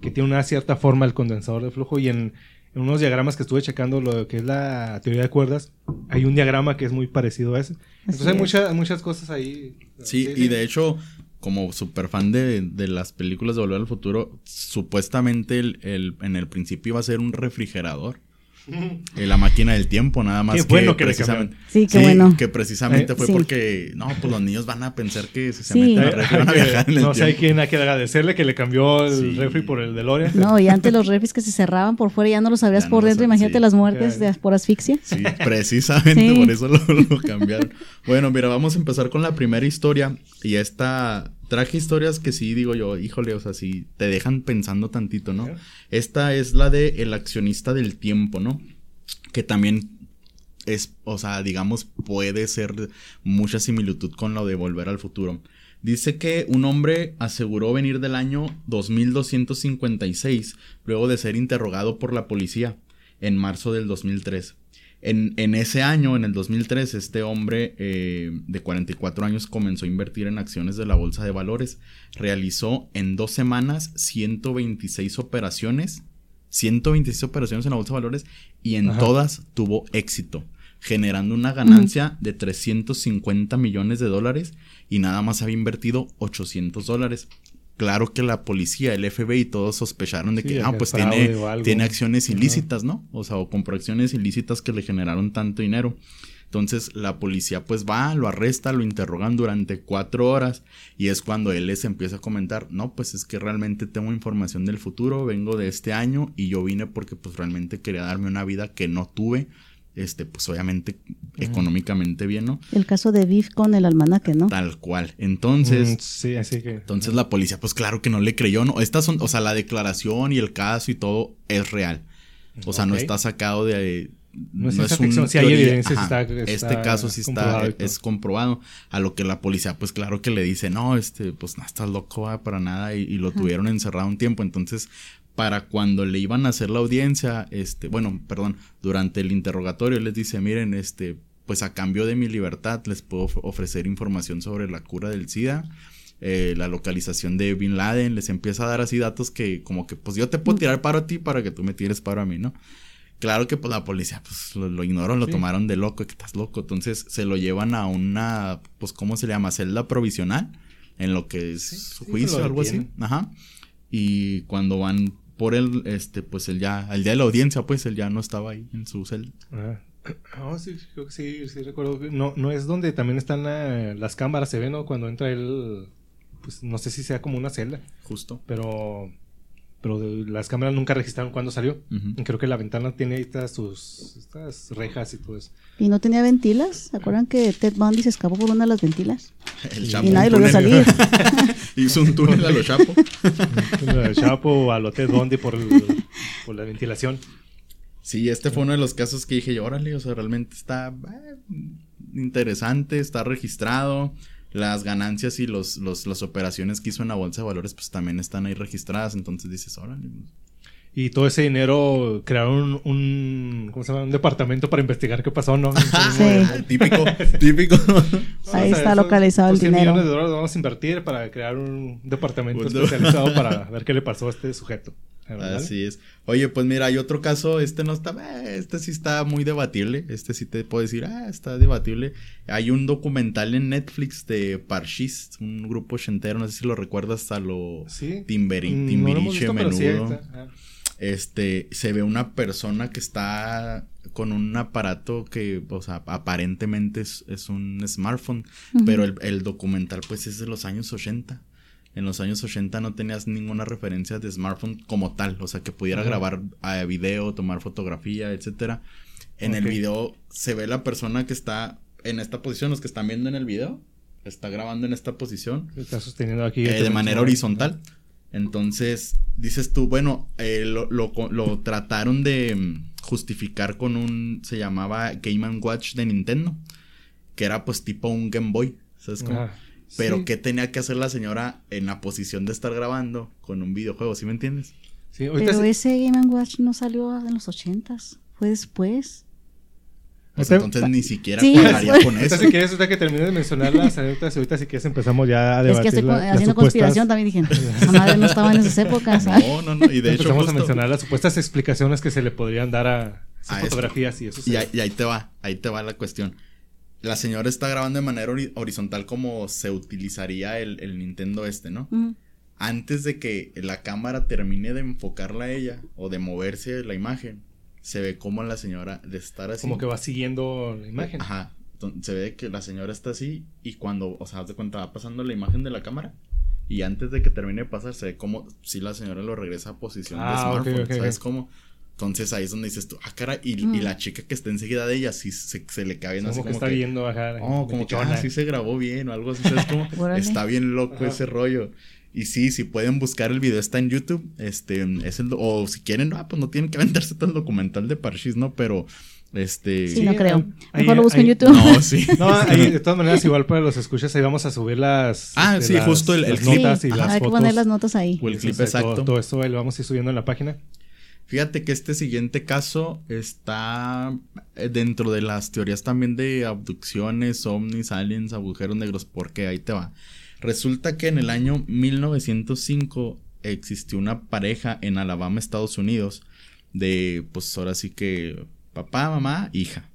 que tiene una cierta forma el condensador de flujo y en, en unos diagramas que estuve checando lo que es la teoría de cuerdas, hay un diagrama que es muy parecido a ese. Entonces hay muchas, muchas cosas ahí. Sí, y de hecho, como super fan de, de, las películas de Volver al Futuro, supuestamente el, el, en el principio iba a ser un refrigerador. [LAUGHS] En la máquina del tiempo, nada más. Qué que bueno que precisamente. Sí, qué bueno. Que precisamente Eh, fue sí. porque, no, pues los niños van a pensar que si se Sí. meten Hay- al refri van a hay viajar en el no sé, hay tiempo. quien hay que agradecerle que le cambió el Sí. refri por el DeLorean. No, y antes los refris que se cerraban por fuera ya no los abrías no por dentro. Imagínate sí. las muertes de, por asfixia. Sí, precisamente Sí. por eso lo, lo cambiaron. Bueno, mira, vamos a empezar con la primera historia. Y esta traje historias que sí digo yo, híjole, o sea, sí te dejan pensando tantito, ¿no? Esta es la de El accionista del tiempo, ¿no? Que también es, o sea, digamos, puede ser mucha similitud con lo de Volver al Futuro. Dice que un hombre aseguró venir del año 2256 luego de ser interrogado por la policía en marzo del 2003. En, en ese año, en el 2003, este hombre eh, de 44 años comenzó a invertir en acciones de la bolsa de valores. Realizó en dos semanas 126 operaciones. 126 operaciones en la bolsa de valores y en Ajá. todas tuvo éxito, generando una ganancia de 350 millones de dólares y nada más había invertido 800 dólares. Claro que la policía, el FBI, todos sospecharon de Sí, que, ah, pues tiene, acciones Ajá. ilícitas, ¿no? O sea, o compró acciones ilícitas que le generaron tanto dinero. Entonces la policía pues va, lo arresta, lo interrogan durante cuatro horas y es cuando él les empieza a comentar, no, pues es que realmente tengo información del futuro, vengo de este año y yo vine porque pues realmente quería darme una vida que no tuve, este, pues obviamente económicamente bien, ¿no? El caso de Viv con el almanaque, ¿no? Tal cual. Entonces... Mm, sí, así que. Entonces la policía, pues claro que no le creyó, ¿no? Estas son, o sea, la declaración y el caso y todo es real. O sea, no está sacado de... No es ciencia ficción, sí hay evidencia, está- está este caso sí está, todo. es comprobado. A lo que la policía, pues claro que le dice, no, este, pues no estás loco va, para nada. Y, y lo tuvieron encerrado un tiempo. Entonces, para cuando le iban a hacer la audiencia, este, bueno, perdón, durante el interrogatorio les dice, miren, este, pues a cambio de mi libertad les puedo of- ofrecer información sobre la cura del SIDA, eh, la localización de Bin Laden, les empieza a dar así datos que como que pues yo te puedo tirar paro a ti para que tú me tires paro a mí, ¿no? Claro que pues la policía pues lo, lo ignoró, lo Sí. tomaron de loco, que estás loco, entonces se lo llevan a una, pues ¿cómo se llama? Celda provisional, en lo que es Sí, su juicio o algo así, ajá. Y cuando van por él, este, pues él ya, al día de la audiencia, pues él ya no estaba ahí en su celda. Ah. [CLEARS THROAT] Oh, sí, creo que sí, sí recuerdo. No, no es donde también están la- las cámaras, se ve, ¿no? Cuando entra él, pues no sé si sea como una celda, Justo. pero pero de- las cámaras nunca registraron cuándo salió. Ujú. Y Creo que la ventana tiene ahí estas sus estas rejas y todo eso. ¿Y no tenía ventilas? ¿Se acuerdan que Ted Bundy se escapó por una de las ventilas? El Y Chapo, y nadie lo vio salir. [LAUGHS] Hizo un túnel a los Chapo. El Chapo a lo Ted Bundy por, el- por la ventilación. Sí, este fue uno de los casos que dije yo, órale, o sea, realmente está eh, interesante, está registrado. Las ganancias y los, los, las operaciones que hizo en la bolsa de valores, pues también están ahí registradas. Entonces dices, órale. pues, Y todo ese dinero crearon un, un ¿cómo se llama? Un departamento para investigar qué pasó, ¿no? Sí. [LAUGHS] típico, típico. [LAUGHS] Ahí está localizado el 100 dinero. millones de dólares vamos a invertir para crear un departamento de- especializado para [LAUGHS] ver qué le pasó a este sujeto. ¿Verdad? Así es. Oye, pues mira, hay otro caso, este no está, eh, este sí está muy debatible, este sí te puedo decir, ah, está debatible. Hay un documental en Netflix de Parshis, un grupo ochentero, no sé si lo recuerdas, a lo Sí. Timberi, Mm, no lo hemos Timbiriche visto, pero sí, menudo. Ah. Este, se ve una persona que está con un aparato que, o sea, aparentemente es, es un smartphone, pero el, el documental pues es de los años 80. En los años 80 no tenías ninguna referencia de smartphone como tal, o sea, que pudiera grabar a video, tomar fotografía, etcétera. En el video se ve la persona que está en esta posición, los que están viendo en el video, está grabando en esta posición Está sosteniendo aquí. eh, este de manera horizontal. Entonces, dices tú, bueno, eh, lo, lo, lo trataron de mm, justificar con un, se llamaba Game Watch de Nintendo, que era pues tipo un Game Boy, ¿sabes cómo? Pero Sí. ¿qué tenía que hacer la señora en la posición de estar grabando con un videojuego? ¿Sí me entiendes? Sí, ahorita Pero sí- ese Game Watch no salió en los ochentas. Fue después. Pues entonces ni siquiera Sí, cuadraría pues. con Ahorita eso. si quieres, ahorita que termine de mencionar las anécdotas, ahorita si quieres empezamos ya a Es debatir que estoy la- haciendo supuestas- conspiración también dije, esa madre no estaba en esas épocas. ¿sabes? No, no, no. Y de hecho, empezamos a justo- mencionar las supuestas explicaciones que se le podrían dar a A esto. fotografías y eso. Y ahí, y ahí te va, ahí te va la cuestión. La señora está grabando de manera hori- horizontal como se utilizaría el, el Nintendo este, ¿no? Antes de que la cámara termine de enfocarla a ella o de moverse la imagen, se ve como la señora de estar así. Como que va siguiendo la imagen. Ajá. Entonces, se ve que la señora está así y cuando, o sea, haz de cuenta, va pasando la imagen de la cámara y antes de que termine de pasar se ve como si la señora lo regresa a posición de Ah, smartphone, ok, ¿sabes ok. cómo? Entonces ahí es donde dices tú, ah, cara, y, y Mm. la chica que está enseguida de ella, sí se, se le cae viendo como así que como está que, viendo ajá, oh, como que, ah, sí se grabó bien o algo así, ¿sabes? [LAUGHS] Órale. está bien loco Ajá. ese rollo. Y sí, si pueden buscar el video, está en YouTube. Este, es el, o si quieren, ah, pues no tienen que [LAUGHS] aventarse todo el documental de Parchis, ¿no? Pero, este. Sí, no creo. ahí- Mejor lo busco en ahí- YouTube. No, sí. [LAUGHS] No, ahí, de todas maneras, igual para los escuchas, ahí vamos a subir las. Ah, sí, las- justo el- el las clip. notas Sí, y las hay que fotos. poner las notas ahí. O el clip exacto. Todo, todo esto ahí lo vamos a ir subiendo en la página. Fíjate que este siguiente caso está eh, dentro de las teorías también de abducciones, ovnis, aliens, agujeros negros, porque ahí te va. Resulta que en el año 1905 existió una pareja en Alabama, Estados Unidos, de pues ahora sí que papá, mamá, hija.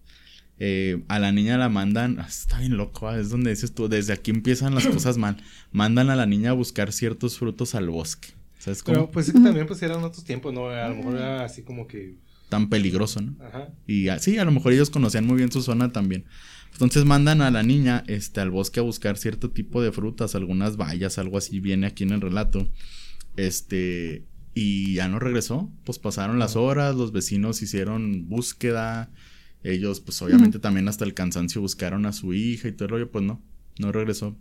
Eh, a la niña la mandan, ah, está bien loco, ah, es donde dices tú, desde aquí empiezan las cosas mal. Mandan a la niña a buscar ciertos frutos al bosque. ¿Sabes cómo? Pero pues también pues eran otros tiempos, ¿no? A lo mejor era así como que. Tan peligroso, ¿no? Ajá. Y ah, sí, a lo mejor ellos conocían muy bien su zona también. Entonces mandan a la niña este, al bosque a buscar cierto tipo de frutas, algunas bayas, algo así, viene aquí en el relato. Este, y ya no regresó. Pues pasaron las horas, los vecinos hicieron búsqueda. Ellos, pues obviamente también hasta el cansancio buscaron a su hija y todo el rollo, pues no, no regresó.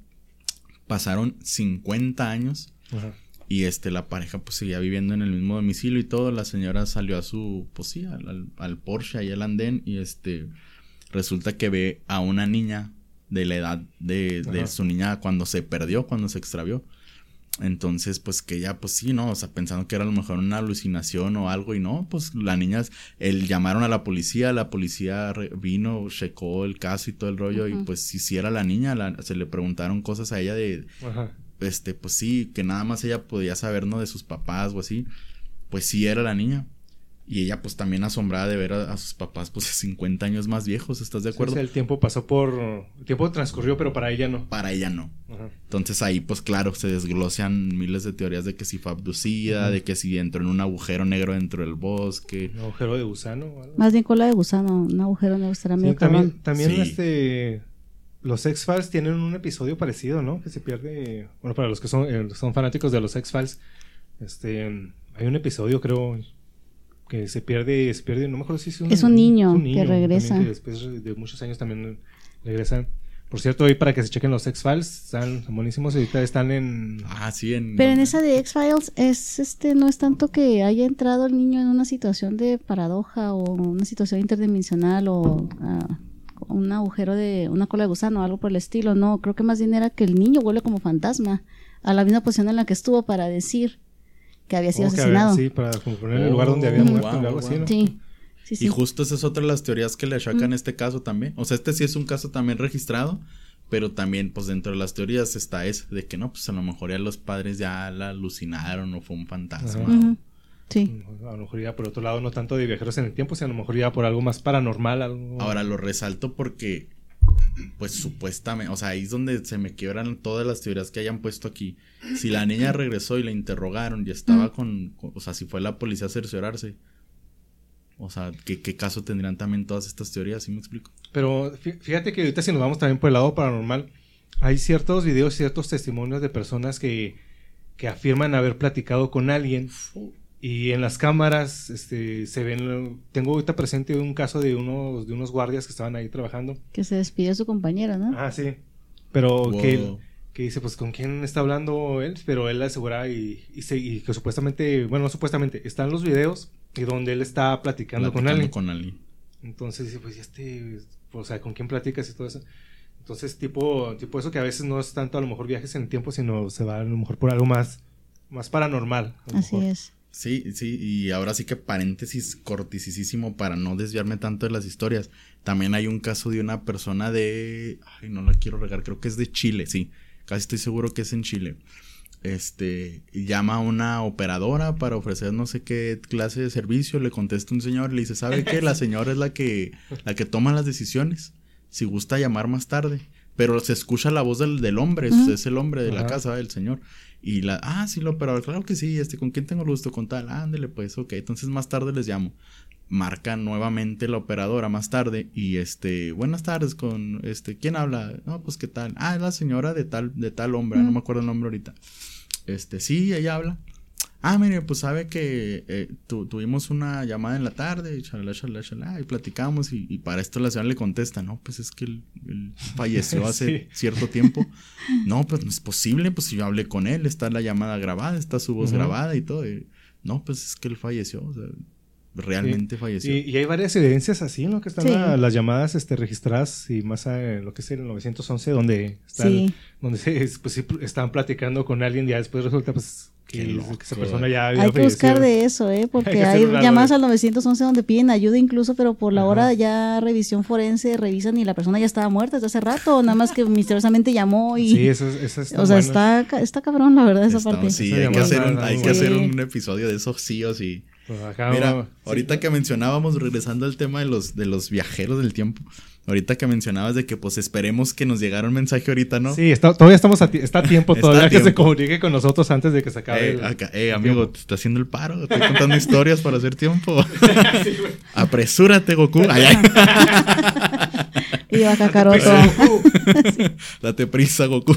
Pasaron 50 años Ajá. Y este, la pareja pues seguía viviendo en el mismo domicilio y todo. La señora salió a su, pues sí, al, al- Porsche y al andén y este, resulta que ve a una niña de la edad de, de su niña cuando se perdió, cuando se extravió. Entonces, pues que ella, pues sí, ¿no? O sea, pensando que era a lo mejor una alucinación o algo y no, pues la niña, el, llamaron a la policía, la policía re- vino, checó el caso y todo el rollo y pues si sí era la niña, la- se le preguntaron cosas a ella de, Ajá. Este, pues sí, que nada más ella podía saber, ¿no? De sus papás o así, pues sí era la niña. Y ella pues también asombrada de ver a, a sus papás pues 50 años más viejos, ¿estás de Sí, acuerdo? o sea, el tiempo pasó por. El tiempo transcurrió, pero para ella no. Para ella no. Ajá. Entonces ahí pues claro, se desglosean miles de teorías de que si fue abducida, de que si entró en un agujero negro dentro del bosque. Un agujero de gusano o algo. Más bien cola de gusano, un agujero negro estará Sí, medio también, cabrón. también Sí. este. Los X-Files tienen un episodio parecido, ¿no? Que se pierde. Bueno, para los que son, eh, son fanáticos de los X-Files, este. Hay un episodio, creo. Que se pierde, se pierde, no me acuerdo si es un, Es un niño que también regresa. que después de muchos años también regresa. Por cierto, hoy para que se chequen los X-Files, están buenísimos. Ahorita están en. Ah, sí, en... Pero en esa de X-Files es este no es tanto que haya entrado el niño en una situación de paradoja o una situación interdimensional o ah, un agujero de una cola de gusano o algo por el estilo, no, creo que más bien era que el niño vuelve como fantasma a la misma posición en la que estuvo para decir que había sido Oh, que asesinado. había- sí, para como poner el lugar donde había muerto wow, algo así. Sí, sí, sí. Y justo esa es otra de las teorías que le achacan este caso también. O sea, este sí es un caso también registrado, pero también, pues dentro de las teorías está eso, de que no, pues a lo mejor ya los padres ya la alucinaron o fue un fantasma. Sí. A lo mejor ya por otro lado, no tanto de viajeros en el tiempo, sino a lo mejor ya por algo más paranormal. Algo... Ahora lo resalto porque, pues supuestamente, o sea, ahí es donde se me quiebran todas las teorías que hayan puesto aquí. Si la niña regresó y la interrogaron y estaba con, con- o sea, si fue la policía a cerciorarse. O sea, ¿qué, qué caso tendrían también todas estas teorías? ¿Sí me explico? Pero fí- fíjate que ahorita si nos vamos también por el lado paranormal, hay ciertos videos, ciertos testimonios de personas que, que afirman haber platicado con alguien y en las cámaras este, se ven, tengo ahorita presente un caso de unos, de unos guardias que estaban ahí trabajando. Que se despidió su compañero, ¿no? Ah, sí. Pero que, él- que dice, pues, ¿con quién está hablando él? Pero él asegura y, y, se- y que supuestamente, bueno, no supuestamente, están los videos y donde él está platicando, con Platicando alguien. con alguien. Entonces dice, pues, ¿y este, o sea, ¿con quién platicas y todo eso? Entonces, tipo, tipo eso que a veces no es tanto a lo mejor viajes en el tiempo, sino se va a lo mejor por algo más, más paranormal. a lo Así mejor. es. Sí, sí, y ahora sí que paréntesis cortisísimo para no desviarme tanto de las historias. También hay un caso de una persona de... Ay, no la quiero regar, creo que es de Chile, sí. Casi estoy seguro que es en Chile. Este, llama a una operadora para ofrecer no sé qué clase de servicio, le contesta un señor, le dice, ¿sabe qué? La [LAUGHS] señora es la que, la que toma las decisiones. Si gusta llamar más tarde. Pero se escucha la voz del, del hombre, es, es el hombre de la casa, el señor. Y la, ah, sí, lo operador, claro que sí, este, ¿con quién tengo el gusto? Con tal, ándele, pues, ok, entonces más tarde les llamo. Marca nuevamente la operadora más tarde y este, buenas tardes con, este, ¿quién habla? No, pues, ¿qué tal? Ah, es la señora de tal, de tal hombre, no me acuerdo el nombre ahorita. Este, sí, ella habla. Ah, mire, pues sabe que eh, tu- tuvimos una llamada en la tarde, y chalala, chalala, chalala, y platicamos, y, y para esto la señora le contesta, no, pues es que él, él falleció [LAUGHS] hace Sí. cierto tiempo. No, pues no es posible, pues si yo hablé con él, está la llamada grabada, está su voz grabada y todo. y, no, pues es que él falleció, o sea, realmente falleció. Y, y hay varias evidencias así, ¿no? Que están Sí. la- las llamadas este, registradas y más a lo que es el 911, donde están, Sí. donde se, pues, estaban platicando con alguien y ya después resulta pues que, loco. que esa persona ya había Hay que buscar de eso, ¿eh? [LAUGHS] Porque que hay, llamadas al 911 donde piden ayuda incluso, pero por la Ajá. hora ya revisión forense revisan y la persona ya estaba muerta desde hace rato, nada más que misteriosamente llamó y... Sí, eso, es- eso está o sea, bueno. está, está cabrón la verdad esa Está- parte. sí, Esa hay que, hacer un, está hay muy que hacer buena. un episodio de esos sí o sí. Pues acá Mira, vamos- ahorita que mencionábamos, regresando al tema de los, de los viajeros del tiempo, ahorita que mencionabas de que pues esperemos que nos llegara un mensaje ahorita, ¿no? Sí, está- todavía estamos a, ti- está a tiempo [LAUGHS] Está todavía a que se comunique con nosotros antes de que se acabe. Eh, el- acá, eh, amigo, tiempo. te está haciendo el paro. Estoy contando [LAUGHS] historias para hacer tiempo. [LAUGHS] Apresúrate, Goku. Ay, ay. Y va Kakaroto. Date prisa, Goku.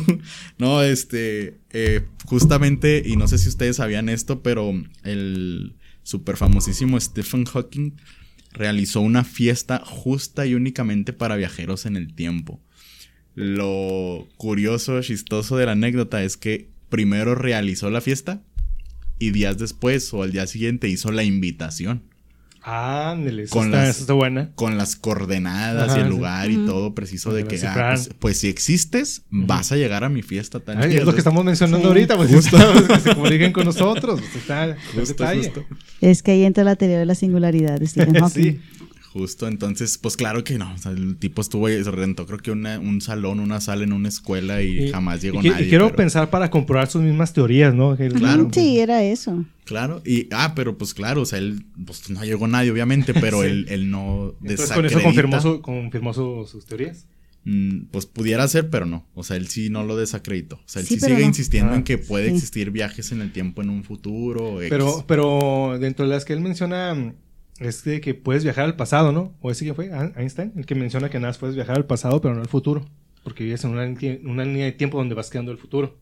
No, este, eh, justamente, y no sé si ustedes sabían esto, pero el super famosísimo Stephen Hawking realizó una fiesta justa y únicamente para viajeros en el tiempo. Lo curioso, chistoso de la anécdota es que primero realizó la fiesta y días después o al día siguiente hizo la invitación Ándale, eso Con está, las- eso está buena. con las coordenadas Ajá, y el sí. lugar y todo preciso de que ah, pues, pues si existes, vas a llegar a mi fiesta tal Ay, es lo que estamos mencionando Sí. ahorita, pues Justo. [LAUGHS] estamos- que se comuniquen con nosotros. pues, está Justo. Es que ahí entra la teoría de la singularidad de Stephen [LAUGHS] Hawking. Sí. Justo, entonces, pues claro que no. o sea, el tipo estuvo y se rentó, creo que una- un salón, una sala en una escuela y, jamás llegó y, que- y nadie. quiero pero- pensar para comprobar sus mismas teorías, ¿no? Que- Claro. Sí, era eso. Claro, y ah, pero pues claro, o sea, él pues, no llegó nadie, obviamente, pero Sí. él, él no Entonces con eso confirmó, su- confirmó su- sus teorías. Mm, pues pudiera ser, pero no. O sea, él sí no lo desacreditó. O sea, él Sí, sigue no. insistiendo Ah, en que puede sí. existir viajes en el tiempo en un futuro. X. Pero, pero dentro de las que él menciona es de que puedes viajar al pasado, ¿no? ¿O ese que fue? ¿Ein- Einstein, el que menciona que nada puedes viajar al pasado, pero no al futuro. Porque vives en una, línea- una línea de tiempo donde vas quedando el futuro.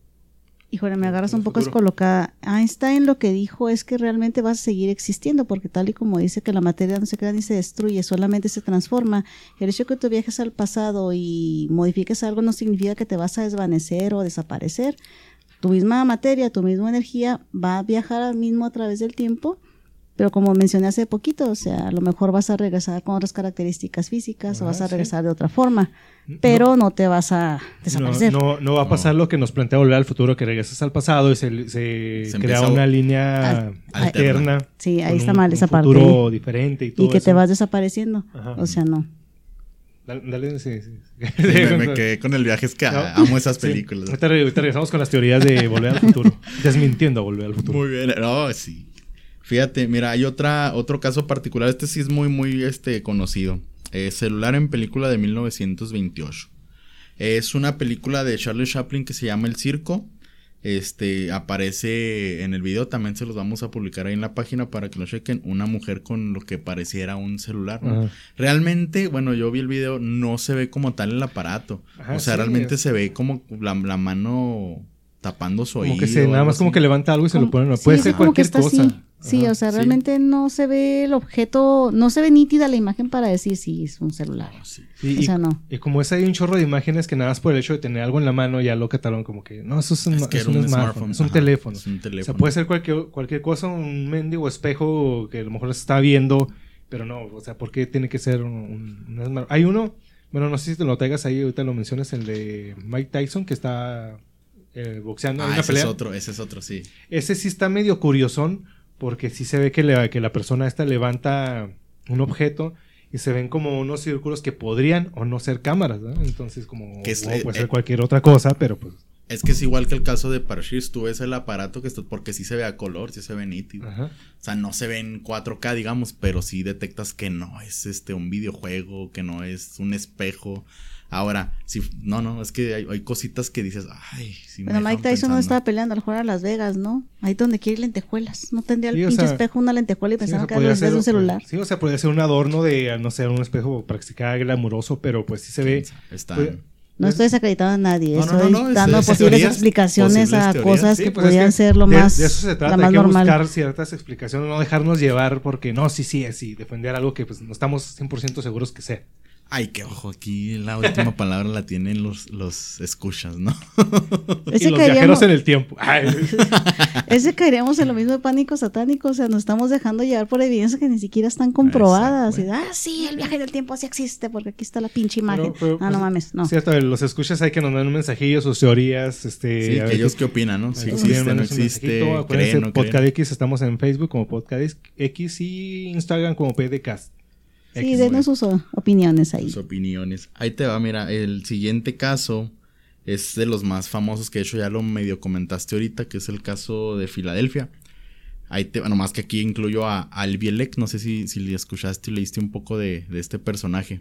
Híjole, me agarras un poco descolocada. Einstein lo que dijo es que realmente vas a seguir existiendo, porque tal y como dice que la materia no se crea ni se destruye, solamente se transforma. El hecho de que tú viajes al pasado y modifiques algo no significa que te vas a desvanecer o desaparecer. Tu misma materia, tu misma energía va a viajar al mismo a través del tiempo, pero como mencioné hace poquito, o sea, a lo mejor vas a regresar con otras características físicas o Ah, vas a sí. regresar de otra forma, pero no, te vas a desaparecer. No, no, no va a pasar lo que nos plantea volver al futuro, que regresas al pasado y se, se Se crea una a- línea Al- alterna. Sí, ahí está un- mal un esa parte. futuro diferente y todo y que te vas desapareciendo. Ajá. O sea, no. Dale, dale, sí, sí. Sí, me, me quedé con el viaje, es que ah, amo esas [LAUGHS] películas. Ahorita, re- ahorita regresamos con las teorías de volver al futuro. [LAUGHS] Desmintiendo a volver al futuro. Muy bien, no, sí. Fíjate, mira, hay otra, otro caso particular, este sí es muy, muy este, conocido. Eh, celular en película de 1928. Es una película de Charlie Chaplin que se llama El Circo. Este aparece en el video, también se los vamos a publicar ahí en la página para que lo chequen. Una mujer con lo que pareciera un celular. Realmente, bueno, yo vi el video, no se ve como tal el aparato. Ajá, o sea, sí, realmente es- se ve como la, la mano tapando su oído. Como que se, nada más como que levanta algo y se lo ponen. Puede sí, ser cualquier cosa. así. Sí, Ajá, o sea, sí. realmente no se ve el objeto, no se ve nítida la imagen para decir si es un celular. No, sí. Sí, o y, sea, no. y como es ahí un chorro de imágenes que nada más por el hecho de tener algo en la mano ya lo catalogan como que no, eso es un, Es que es un un smartphone, smartphone, es un ajá, teléfono. es un O sea, puede ser cualquier, cualquier cosa, un mendigo espejo que a lo mejor se está viendo, pero no, o sea, ¿por qué tiene que ser un, un- un smart- Hay uno, bueno, no sé si te lo traigas ahí, ahorita lo mencionas, el de Mike Tyson, que está eh, boxeando en Ah, una ese pelea. es otro, ese es otro, sí. Ese sí está medio curiosón porque sí se ve que, le- que la persona esta levanta un objeto y se ven como unos círculos que podrían o no ser cámaras, ¿no? Entonces como Que es- eh, puede eh, ser cualquier otra cosa, pero pues Es que es igual que el caso de Parashis, tú ves el aparato que está, porque sí se ve a color, sí se ve nítido. ajá. O sea, no se ve en 4K, digamos, pero sí detectas que no es este un videojuego, que no es un espejo. Ahora, sí, no, no, es que hay, hay cositas que dices, ay, me Bueno, Mike Tyson no estaba peleando a lo mejor a Las Vegas, ¿no? Ahí donde quiere ir lentejuelas. No tendría el Sí, pinche sea, espejo una lentejuela y Sí, o sea, que era un celular. Sí, o sea, podría ser un adorno de, no sé, un espejo para que se quede glamuroso, pero pues sí se ve. Están- pues, No estoy desacreditando a nadie, No, no, estoy no, no, dando es posibles teorías, explicaciones a teorías. cosas Sí, que pues es que ser lo de- más, de eso se la trata, más hay que normal. buscar ciertas explicaciones, no dejarnos llevar porque no, sí, sí, es, sí, defender algo que pues no estamos 100% seguros que sea. Ay, que ojo, aquí la última palabra la tienen los, los escuchas, ¿no? [LAUGHS] Ese y los caeríamos, viajeros en el tiempo. Ay, [LAUGHS] ese caeríamos en lo mismo de pánico satánico, o sea, nos estamos dejando llevar por evidencias que ni siquiera están comprobadas. Exacto, Y, ah, sí, el viaje del tiempo sí existe, porque aquí está la pinche imagen. Pero- pero, ah, no pues, mames, no. Cierto, los escuchas hay que nos den un mensajillo, sus teorías, este... Sí, a que ver ellos qué- qué opinan, ¿no? Si existe, no existe, creen, no Podcast creen. X, estamos en Facebook como Podcast X y Instagram como PDCast. Sí, denos sus opiniones ahí. sus opiniones. Ahí te va, mira, el siguiente caso es de los más famosos que de hecho ya lo medio comentaste ahorita, que es el caso de Filadelfia. Ahí te, nomás que aquí incluyo a Albielek, no sé si, si le escuchaste y leíste un poco de, de este personaje.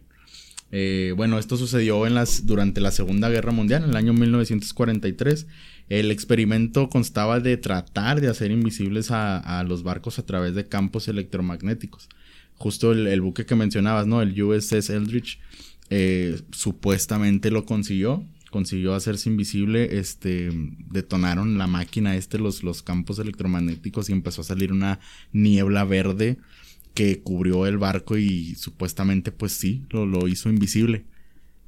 Eh, bueno, esto sucedió en las, durante la Segunda Guerra Mundial, en el año 1943. El experimento constaba de tratar de hacer invisibles a, a los barcos a través de campos electromagnéticos. Justo el, el buque que mencionabas, ¿no? El USS Eldridge, eh, supuestamente lo consiguió. Consiguió hacerse invisible, este, detonaron la máquina este, los, los campos electromagnéticos y empezó a salir una niebla verde que cubrió el barco y supuestamente pues sí, lo, lo hizo invisible.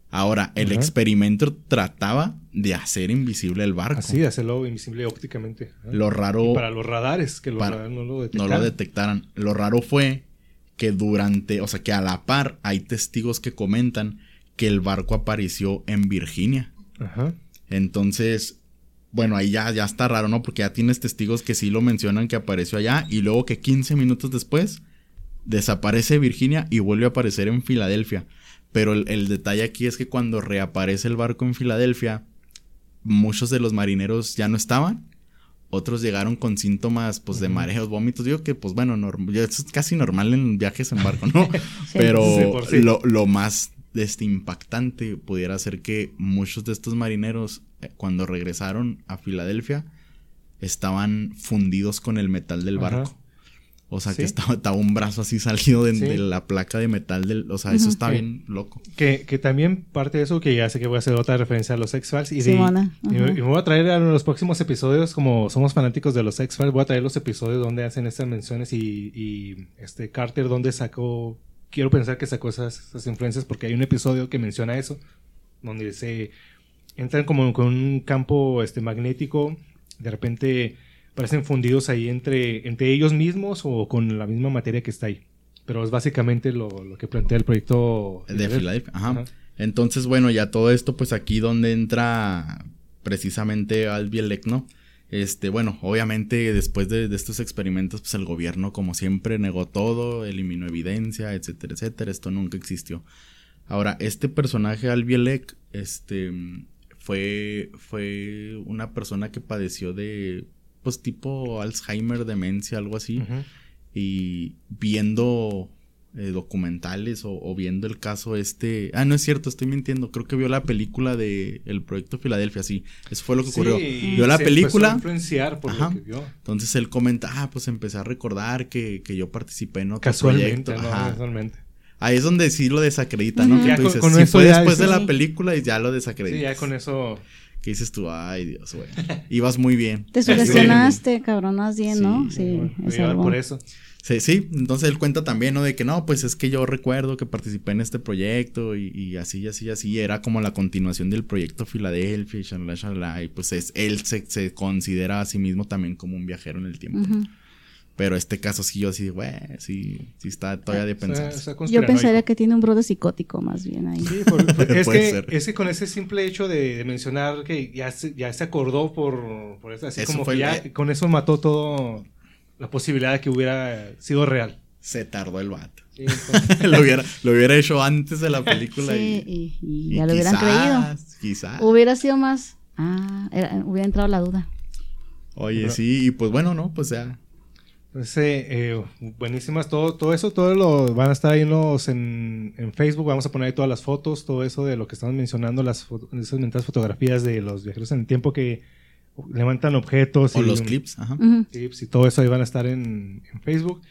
Ahora, el experimento trataba de hacer invisible el barco. Así, de hacerlo invisible ópticamente. ¿eh? Lo raro Y para los radares, que los Para- radares no lo no detectaron. lo detectaran. Lo raro fue que durante, o sea, que a la par hay testigos que comentan que el barco apareció en Virginia. Ajá. Entonces, bueno, ahí ya, ya está raro, ¿no? Porque ya tienes testigos que sí lo mencionan que apareció allá y luego que 15 minutos después desaparece Virginia y vuelve a aparecer en Filadelfia. Pero el, el detalle aquí es que cuando reaparece el barco en Filadelfia, muchos de los marineros ya no estaban. Otros llegaron con síntomas pues de mareos, vómitos. Digo que pues bueno, eso es casi normal en viajes en barco, ¿no? [LAUGHS] [LAUGHS] Pero Sí, por sí. lo, lo más este, impactante pudiera ser que muchos de estos marineros eh, cuando regresaron a Filadelfia estaban fundidos con el metal del Ajá. O sea, que estaba, estaba un brazo así salido de, Sí. de la placa de metal del... O sea, eso está Sí. bien loco. Que, que también parte de eso, que ya sé que voy a hacer otra referencia a los X-Files. Y, de- y, me- ajá. y me voy a traer a los próximos episodios, como somos fanáticos de los X-Files, voy a traer los episodios donde hacen estas menciones y, y, este Carter donde sacó, quiero pensar que sacó esas, esas influencias porque hay un episodio que menciona eso, donde se entran como con un campo este, magnético, de repente parecen fundidos ahí entre, entre ellos mismos o con la misma materia que está ahí. Pero es básicamente lo, lo que plantea el proyecto De Filadelfia. Ajá. Ajá. Entonces, bueno, ya todo esto, pues aquí donde entra precisamente Albielek, ¿no? Este, bueno, obviamente después de, de estos experimentos, pues el gobierno, como siempre, negó todo, eliminó evidencia, etcétera, etcétera. Esto nunca existió. Ahora, este personaje, Albielek, este, fue, fue una persona que padeció de, pues tipo Alzheimer, demencia, algo así y viendo eh, documentales o, o viendo el caso este... Ah, no es cierto, estoy mintiendo. Creo que vio la película de El Proyecto Filadelfia, sí. Eso fue lo que ocurrió. Sí, vio la se película. a influenciar por Ajá. lo que vio. Entonces él comenta, ah, pues empecé a recordar que, que yo participé en otro Casualmente, proyecto. ¿no? Ajá. Casualmente. Ahí es donde sí lo desacredita, ¿no? Ujú. Que tú dices, con eso fue después de dices- la película y ya lo desacreditas. Sí, ya con eso. Que dices tú, ay Dios, güey. Ibas muy bien. Te Sí. sugestionaste, cabrón, más bien, ¿no? Sí, Sí, bueno, es iba algo. por eso. Sí, sí, entonces él cuenta también, ¿no? De que no, pues es que yo recuerdo que participé en este proyecto y, y así, así, así. Era como la continuación del proyecto Filadelfia y shalala, shalala. Y pues es, él se, se considera a sí mismo también como un viajero en el tiempo. Ujú. Pero este caso sí, yo así, güey, sí, sí está todavía de O sea, pensar. o sea, Yo pensaría que tiene un brother psicótico más bien ahí. Sí, por- por- [LAUGHS] es, que, ser. es que con ese simple hecho de, de mencionar que ya se, ya se acordó por, por eso, así Eso como fue que el- ya con eso mató todo la posibilidad de que hubiera sido real. Se tardó el vato. Sí, [LAUGHS] lo, hubiera, lo hubiera hecho antes de la película Sí, y, y, y y ya lo hubieran quizás, creído. Quizás. Hubiera sido más. Ah, era- hubiera entrado la duda. Oye, Pero- sí, y pues bueno, ¿no? Pues ya. Entonces, eh, buenísimas, todo, todo eso, todo lo van a estar ahí en, los, en, en Facebook, vamos a poner ahí todas las fotos, todo eso de lo que estamos mencionando, las esas mentadas fotografías de los viajeros en el tiempo que levantan objetos O y los clips, ajá. Clips y todo eso ahí van a estar en, en Facebook.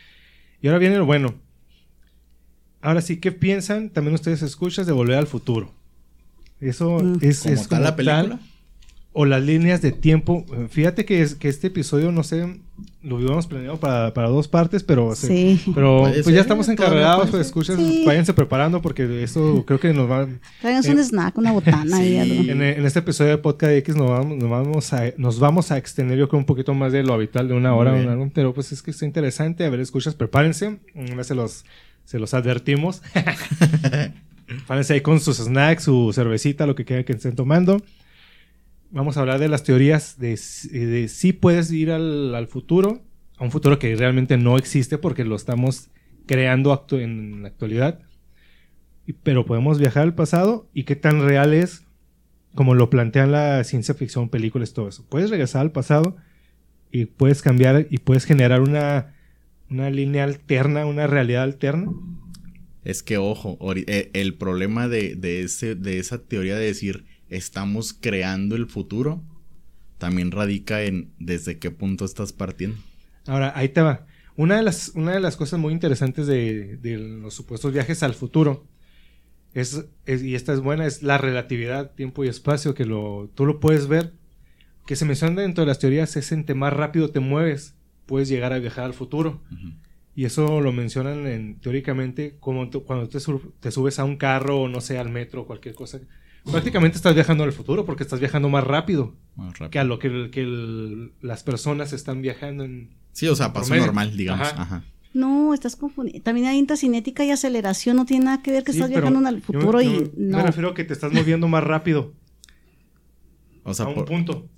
Y ahora viene lo bueno. Ahora sí, ¿qué piensan también ustedes escuchas de Volver al Futuro? Eso Mm. es, Como es tal la película. O las líneas de tiempo. Fíjate que, es, que este episodio, no sé, lo habíamos planeado para, para dos partes, pero, se- Sí. pero pues ser, ya estamos puede pues escuchas, Sí. váyanse preparando porque esto creo que nos va... Tráiganse Eh, un snack, una botana y sí. algo. En, en este episodio de Podcast X nos vamos, nos, vamos a, nos vamos a extender yo creo un poquito más de lo habitual de una hora, una hora, pero pues es que está interesante. A ver, escuchas, prepárense. Una vez se los, se los advertimos. [LAUGHS] Prepárense ahí con sus snacks, su cervecita, lo que quieran que estén tomando. Vamos a hablar de las teorías de, si- de si puedes ir al, al futuro, a un futuro que realmente no existe porque lo estamos creando en la actualidad. Pero podemos viajar al pasado y qué tan real es como lo plantean la ciencia ficción, películas, todo eso. Puedes regresar al pasado y puedes cambiar y puedes generar una, una línea alterna, una realidad alterna. Es que, ojo, eh, el problema de, de, ese, de esa teoría de decir estamos creando el futuro también radica en desde qué punto estás partiendo. Ahora, ahí te va. Una de las, una de las cosas muy interesantes de, de los supuestos viajes al futuro es, es- y esta es buena, es la relatividad, tiempo y espacio, que lo, tú lo puedes ver, que se menciona dentro de las teorías, es entre más rápido te mueves, puedes llegar a viajar al futuro. Y eso lo mencionan en, teóricamente como tú- cuando te, te subes a un carro o no sé, al metro o cualquier cosa. Prácticamente estás viajando al futuro porque estás viajando más rápido Más rápido. que a lo que, el- que el- las personas están viajando en... Sí, o sea, promedio. normal, digamos. Ajá. Ajá. No, estás confundiendo. También hay intracinética y aceleración. No tiene nada que ver que Sí, estás viajando al yo futuro me- y no. Me refiero a que te estás moviendo más rápido O sea, a un por- punto.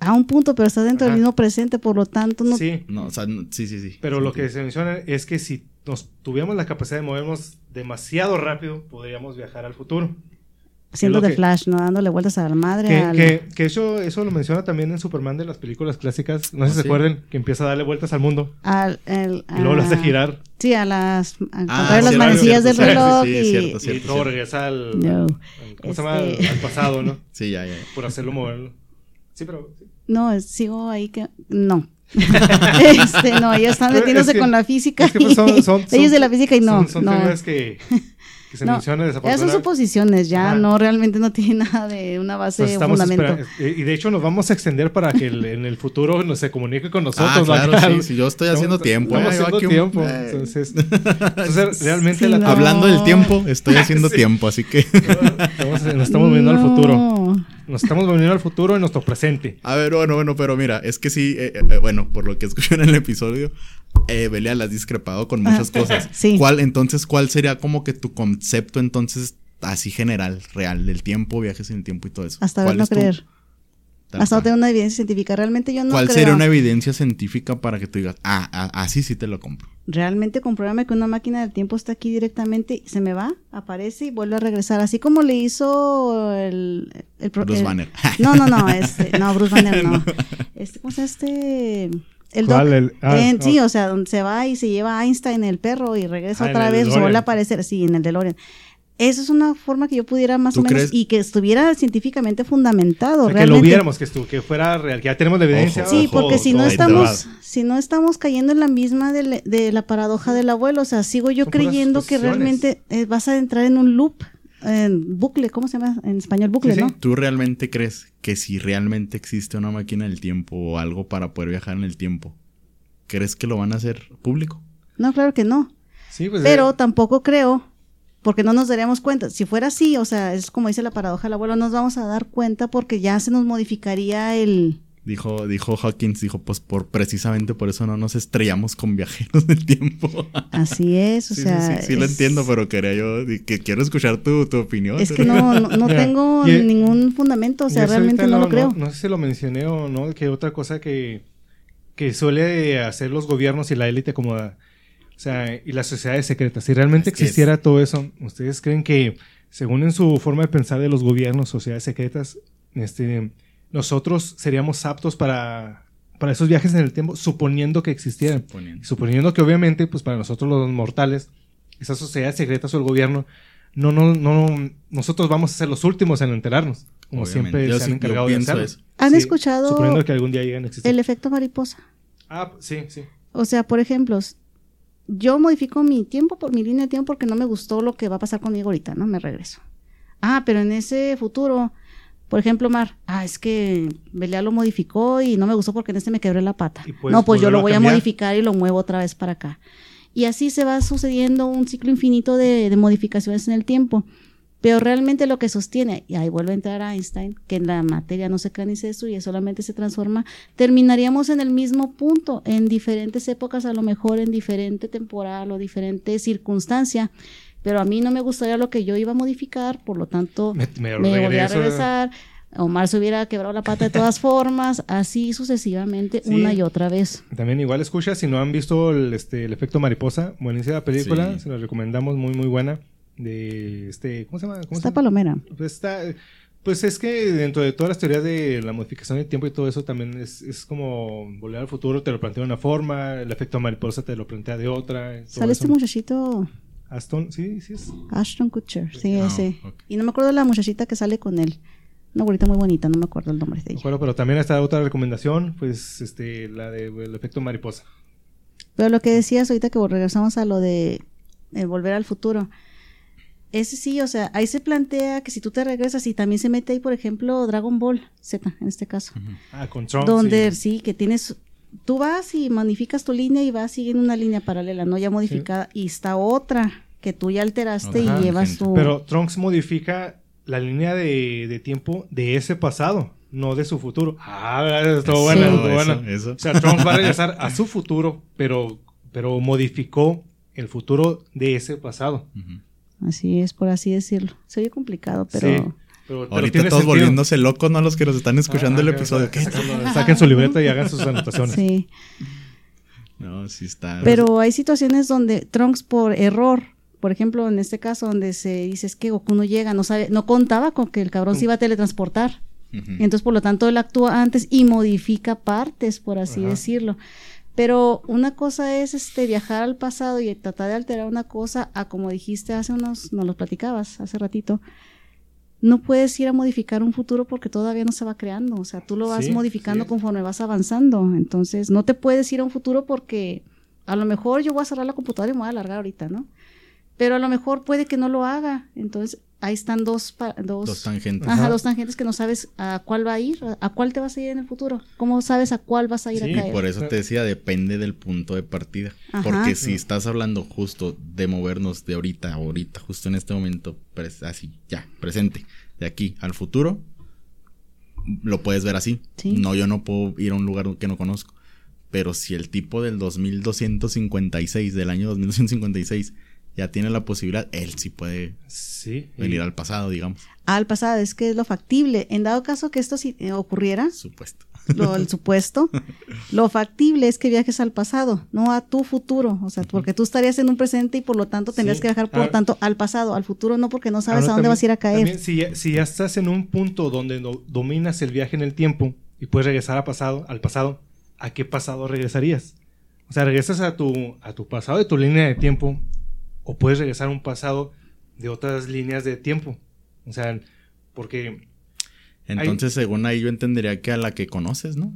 A un punto, pero estás dentro Ajá. del mismo presente, por lo tanto, no. Sí, no, o sea, no- sí, sí, sí. pero Sí, lo que se menciona es que si nos tuviéramos la capacidad de movernos demasiado rápido, podríamos viajar al futuro. Lo de que- Flash, ¿no? Dándole vueltas a la madre. Que, al- que, que eso, eso lo menciona también en Superman de las películas clásicas. No sé ¿Ah, si se sí? acuerdan que empieza a darle vueltas al mundo al- el- y luego lo hace a- girar Sí, a las. A Ah, las manecillas del reloj. sí, sí, y, cierto, y cierto, luego cierto. regresa al, No. al- ¿cómo se llama? Este- Al, al pasado, ¿no? [LAUGHS] Sí, ya, ya. Por hacerlo moverlo. Sí, pero. No, sigo ahí que. No. [LAUGHS] este, no, ellos están Pero es metiéndose que- con la física. Es que pues, son, son, ellos son- de la física y no. Son, son no. teorías que, que se No, mencionan Esas son desafortunadamente. suposiciones, ya Ajá. no realmente no tiene [LAUGHS] nada de una base fundamento. eh, y de hecho nos vamos a extender para que el- en el futuro nos se comunique con nosotros. Ah, claro, sí, sí, yo estoy haciendo estamos- tiempo. Estamos eh, haciendo tiempo. eh. Entonces, [LAUGHS] entonces, realmente Sí, la no. Hablando del tiempo, estoy haciendo [LAUGHS] Sí. tiempo, así que. estamos, nos estamos moviendo al futuro. No. Nos estamos moviendo al futuro en nuestro presente. A ver, bueno, bueno, pero mira, es que sí, eh, eh, bueno, por lo que escuché en el episodio, eh, Belial has discrepado con muchas [LAUGHS] cosas. Sí. ¿Cuál, entonces, cuál sería como que tu concepto entonces así general, real, del tiempo, viajes en el tiempo y todo eso? Hasta ¿Cuál ver no es tu- creer. Tal Hasta no cual? tener una evidencia científica. Realmente yo no ¿Cuál creo. sería una evidencia científica para que tú digas, ah, ah, así sí te lo compro? Realmente compruébame que una máquina del tiempo está aquí directamente, se me va, aparece y vuelve a regresar. Así como le hizo el... el, Bruce el- Banner. [LAUGHS] No, no, no, [LAUGHS] este, no, Bruce Banner no. [LAUGHS] Este, ¿cómo se este? El ¿Cuál? doc- El- ah, en- no. Sí, o sea, donde se va y se lleva a Einstein el perro y regresa Ah, otra vez, DeLorean. vuelve a aparecer, sí, en el DeLorean. Esa es una forma que yo pudiera más ¿Tú o menos crees? y que estuviera científicamente fundamentado. O sea, que realmente. lo viéramos, que, estu- que fuera real, que ya tenemos la evidencia. Ojo, Sí, Ojo, porque si no estamos, si no estamos cayendo en la misma de, la- de la paradoja del abuelo, o sea, sigo yo Son creyendo que realmente eh, vas a entrar en un loop, en bucle, ¿cómo se llama en español? Bucle, Sí, sí. ¿no? ¿Tú realmente crees que si realmente existe una máquina del tiempo o algo para poder viajar en el tiempo, crees que lo van a hacer público? No, claro que no. Sí, pues, Pero eh, tampoco creo, porque no nos daríamos cuenta. Si fuera así, o sea, es como dice la paradoja del abuelo, nos vamos a dar cuenta porque ya se nos modificaría el... Dijo, dijo Hawkins, dijo, pues por precisamente por eso no nos estrellamos con viajeros del tiempo. [LAUGHS] Así es, o sí, sea... sí, sí, sí lo entiendo, pero quería yo, que quiero escuchar tu, tu opinión. Es que no, no, no [LAUGHS] Mira, tengo ningún fundamento, o sea, realmente no, lo creo. No, sé si lo mencioné o no, que otra cosa que, que suele hacer los gobiernos y la élite como... O sea, y las sociedades secretas. Si realmente Es que es- existiera todo eso, ¿ustedes creen que, según en su forma de pensar de los gobiernos, sociedades secretas, este, nosotros seríamos aptos para, para esos viajes en el tiempo, suponiendo que existieran? Suponiendo. Suponiendo que obviamente, pues para nosotros los mortales, esas sociedades secretas o el gobierno, no, no, no, nosotros vamos a ser los últimos en enterarnos, como Obviamente. siempre Yo se sí- han encargado de eso. ¿Han Sí, escuchado Suponiendo que algún día lleguen a existir. el efecto mariposa? Ah, sí, sí. O sea, por ejemplo, yo modifico mi tiempo por mi línea de tiempo porque no me gustó lo que va a pasar conmigo ahorita, ¿no? Me regreso. Ah, pero en ese futuro, por ejemplo, Mar, ah, es que Belea lo modificó y no me gustó porque en este me quebré la pata. No, pues yo lo voy a modificar y lo muevo otra vez para acá. Y así se va sucediendo un ciclo infinito de, de modificaciones en el tiempo. Pero realmente lo que sostiene, y ahí vuelve a entrar Einstein, que en la materia no se crea ni se destruye, solamente se transforma, terminaríamos en el mismo punto, en diferentes épocas, a lo mejor en diferente temporal o diferente circunstancia. Pero a mí no me gustaría lo que yo iba a modificar, por lo tanto, Me, me a regresar. Omar se hubiera quebrado la pata de todas [LAUGHS] formas, así sucesivamente, Sí. una y otra vez. También igual escucha, si no han visto el, este, el efecto mariposa, buenísima película, Sí. se la recomendamos, muy muy buena. De este, ¿cómo se llama? ¿Cómo se Está llama? palomera. Pues está, pues es que dentro de todas las teorías de la modificación del tiempo y todo eso también es, es como volver al futuro, te lo plantea de una forma, el efecto mariposa te lo plantea de otra. Sale este muchachito Aston, sí, sí es. Ashton Kutcher, sí, Ah, ese. ok. Y no me acuerdo de la muchachita que sale con él. Una güerita muy bonita, no me acuerdo el nombre de Me ella. acuerdo, pero también está otra recomendación, pues este, la del efecto mariposa. Pero lo que decías ahorita que regresamos a lo de eh, volver al futuro. Ese sí, o sea, ahí se plantea que si tú te regresas y también se mete ahí, por ejemplo, Dragon Ball Z, en este caso. Ah, con Trump. donde sí. sí. que tienes tú vas y modificas tu línea y vas siguiendo una línea paralela no ya modificada y está otra que tú ya alteraste Ajá, y llevas tu Pero Trunks modifica la línea de, de tiempo de ese pasado, no de su futuro. Ah, estuvo Sí. buena, estuvo Eso, eso. O sea, Trunks va a regresar [LAUGHS] a su futuro, pero, pero modificó el futuro de ese pasado. Ujú. Así es por así decirlo se oye complicado pero Sí, pero, pero Ahorita todos sentido. volviéndose locos, ¿no? Los que nos están escuchando Ah, el que- episodio. ¿Qué? Saquen, saquen su libreta y hagan sus anotaciones. sí No, sí está. pero hay situaciones donde Trunks por error por ejemplo en este caso donde se dice es que Goku no llega no sabe no contaba con que el cabrón se iba a teletransportar. Entonces, por lo tanto, él actúa antes y modifica partes, por así Ajá. decirlo. Pero una cosa es este viajar al pasado y tratar de alterar una cosa a como dijiste hace unos, nos lo platicabas hace ratito. No puedes ir a modificar un futuro porque todavía no se va creando. O sea, tú lo vas Sí, modificando sí. conforme vas avanzando. Entonces, no te puedes ir a un futuro porque a lo mejor yo voy a cerrar la computadora y me voy a alargar ahorita, ¿no? Pero a lo mejor puede que no lo haga. Entonces, ahí están dos, pa- dos, Dos tangentes. Ajá, Ajá. dos tangentes que no sabes a cuál va a ir, a- a cuál te vas a ir en el futuro. ¿Cómo sabes a cuál vas a ir Sí, a caer? Por eso te decía, depende del punto de partida. Ajá. Porque si estás hablando justo de movernos de ahorita, ahorita, justo en este momento, pres- así, ya, presente, de aquí al futuro, lo puedes ver así. Sí. No, yo no puedo ir a un lugar que no conozco. Pero si el tipo del 2256, del año 2256, ya tiene la posibilidad, él sí puede Sí. y- venir al pasado, digamos. Al pasado, es que es lo factible. En dado caso que esto sí, eh, ocurriera, Supuesto. lo, el [LAUGHS] supuesto, lo factible es que viajes al pasado, no a tu futuro. O sea, porque tú estarías en un presente y por lo tanto tendrías Sí. que viajar, por Ahora- tanto, al pasado, al futuro no, porque no sabes Ahora a dónde también- vas a ir a caer. también, si, ya, si ya estás en un punto donde no- dominas el viaje en el tiempo y puedes regresar a pasado, al pasado, ¿a qué pasado regresarías? O sea, regresas a tu, a tu pasado de tu línea de tiempo o puedes regresar a un pasado de otras líneas de tiempo. O sea, porque Entonces, según ahí, yo entendería que a la que conoces, ¿no?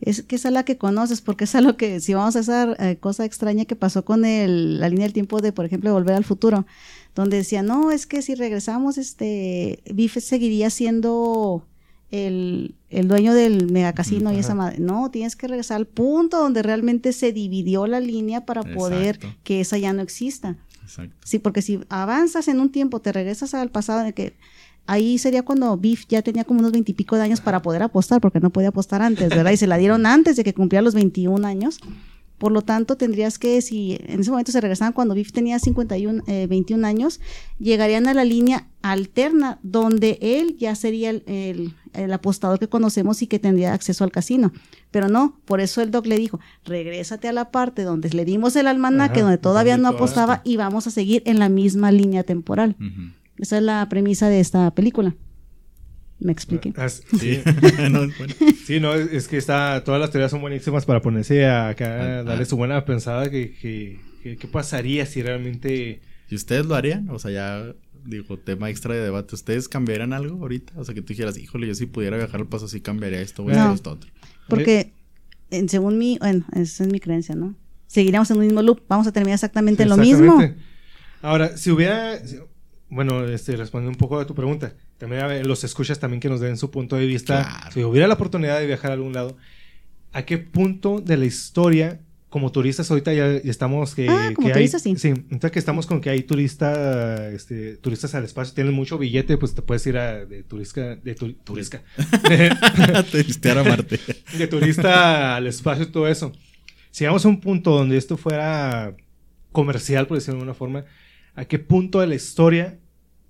Es que es a la que conoces, porque es a lo que, si vamos a esa eh, cosa extraña que pasó con el, la línea del tiempo de, por ejemplo, Volver al Futuro, donde decía, no, es que si regresamos, este, Biff seguiría siendo el, el dueño del megacasino y Ajá. esa madre. No, tienes que regresar al punto donde realmente se dividió la línea para poder Exacto. que esa ya no exista. Exacto. Sí, porque si avanzas en un tiempo, te regresas al pasado en el que ahí sería cuando Biff ya tenía como unos veintipico de años para poder apostar, porque no podía apostar antes, ¿verdad? Y se la dieron antes de que cumpliera los 21 años Por lo tanto, tendrías que, si en ese momento se regresaban cuando Biff tenía 51, eh, 21 años, llegarían a la línea alterna donde él ya sería el, el- el apostador que conocemos y que tendría acceso al casino. Pero no, por eso el doc le dijo, regrésate a la parte donde le dimos el almanaque, Ajá, donde todavía no apostaba y vamos a seguir en la misma línea temporal. Esa es la premisa de esta película. ¿Me expliqué? Ah, Sí, [LAUGHS] [LAUGHS] No, bueno. sí, no, es, es que está, todas las teorías son buenísimas para ponerse a acá, Ah, darle su buena pensada que, que, que- qué pasaría si realmente... ¿Y ustedes lo harían? O sea, ya digo, tema extra de debate. ¿Ustedes cambiarían algo ahorita? O sea, que tú dijeras, híjole, yo si pudiera viajar al paso, sí cambiaría esto, o No. esto, otro. Porque, en, según mi, bueno, esa es mi creencia, ¿no? Seguiríamos en un mismo loop, vamos a terminar exactamente en lo mismo. Exactamente. Ahora, si hubiera, bueno, este, respondiendo un poco a tu pregunta, también a ver, los escuchas también que nos den su punto de vista. Claro. Si hubiera la oportunidad de viajar a algún lado, ¿a qué punto de la historia, como turistas ahorita ya, estamos que, Ah, como que turistas, hay, sí. ahorita que estamos con que hay turista, este, turistas al espacio, tienen mucho billete, pues te puedes ir a, de turista, de tu- turista, [LAUGHS] Turistear a Marte. [LAUGHS] de turista al espacio y todo eso. Si llegamos a un punto donde esto fuera comercial, por decirlo de alguna forma, ¿a qué punto de la historia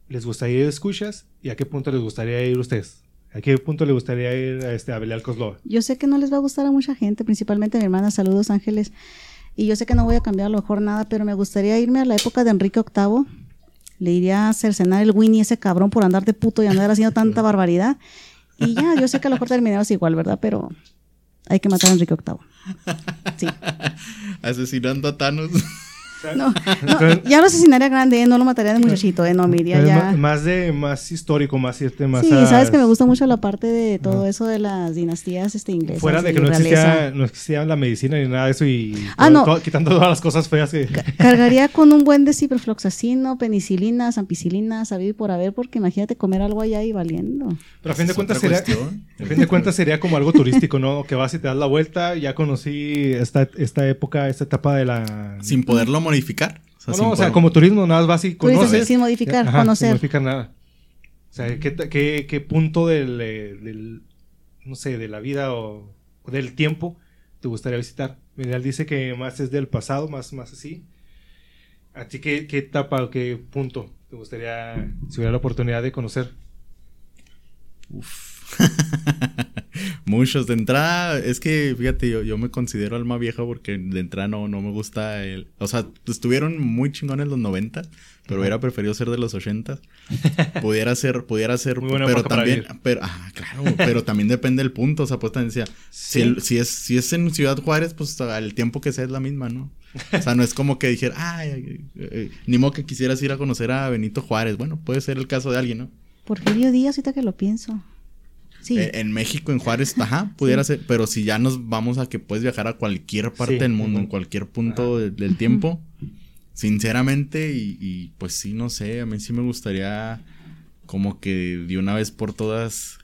les gustaría ir escuchas y a qué punto les gustaría ir ustedes? ¿A qué punto les gustaría ir a, este, a Belial Cosloa? Yo sé que no les va a gustar a mucha gente, principalmente a mi hermana. Saludos, Ángeles. Y yo sé que no voy a cambiar a lo mejor nada, pero me gustaría irme a la época de Enrique VIII. Le iría a cercenar el Winnie ese cabrón por andar de puto y andar haciendo tanta [LAUGHS] barbaridad. Y ya, yo sé que a lo mejor terminamos igual, ¿verdad? Pero hay que matar a Enrique VIII. Sí. [LAUGHS] Asesinando a Thanos. [LAUGHS] No, no, ya lo asesinaría grande, ¿eh? no lo mataría de muchachito, ¿eh? No, me iría Es ya. Más de más histórico, más irte más Sí, a- sabes que me gusta mucho la parte de todo eso de las dinastías este, inglesas. Fuera de que no existía, no existía la medicina ni nada de eso y Ah, todo- no. todo- quitando todas las cosas feas que... [LAUGHS] Cargaría con un buen de ciprofloxacino, penicilina, ampicilina, sabido y por haber, porque imagínate comer algo allá y valiendo. Pero a fin de cuentas sería, [LAUGHS] a fin de cuentas sería como algo turístico, ¿no? Que vas y te das la vuelta, ya conocí esta, esta época, esta etapa de la... Sin poderlo modificar. O sea, No, o sea, como turismo, nada más vas y conoces. sin modificar, Ajá, conocer. Sin modificar nada. O sea, ¿qué, ta- qué, qué punto del, eh, del, no sé, de la vida o, o del tiempo te gustaría visitar? Miguel dice que más es del pasado, más, más así. ¿A ti qué, qué etapa o qué punto te gustaría, si hubiera la oportunidad de conocer? [LAUGHS] Muchos. De entrada, es que, fíjate, yo, yo me considero alma vieja porque de entrada no, no me gusta el... O sea, estuvieron muy chingones los 90, pero hubiera preferido ser de los 80. Pudiera ser, pudiera ser, Muy buena pero también... Pero, ah, claro, pero también depende del punto. O sea, pues también decía, si, el- si, es, si es en Ciudad Juárez, pues al tiempo que sea es la misma, ¿no? O sea, no es como que dijera, ay, ay, eh, ni modo que quisieras ir a conocer a Benito Juárez. Bueno, puede ser el caso de alguien, ¿no? Porfirio Díaz, ahorita que lo pienso. Sí. Eh, en México, en Juárez, ajá, pudiera ser, pero si ya nos vamos a que puedes viajar a cualquier parte Sí, del mundo, en cualquier punto de- del tiempo, sinceramente, y, y, pues sí, no sé, a mí sí me gustaría como que de una vez por todas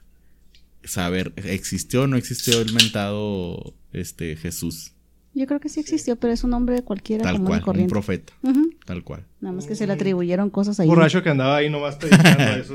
saber, ¿existió o no existió el mentado este Jesús? Yo creo que sí existió, pero es un hombre cualquiera Tal común cual, un profeta, tal cual. Nada más que se le atribuyeron cosas ahí. borracho que andaba ahí nomás predicando [LAUGHS] eso,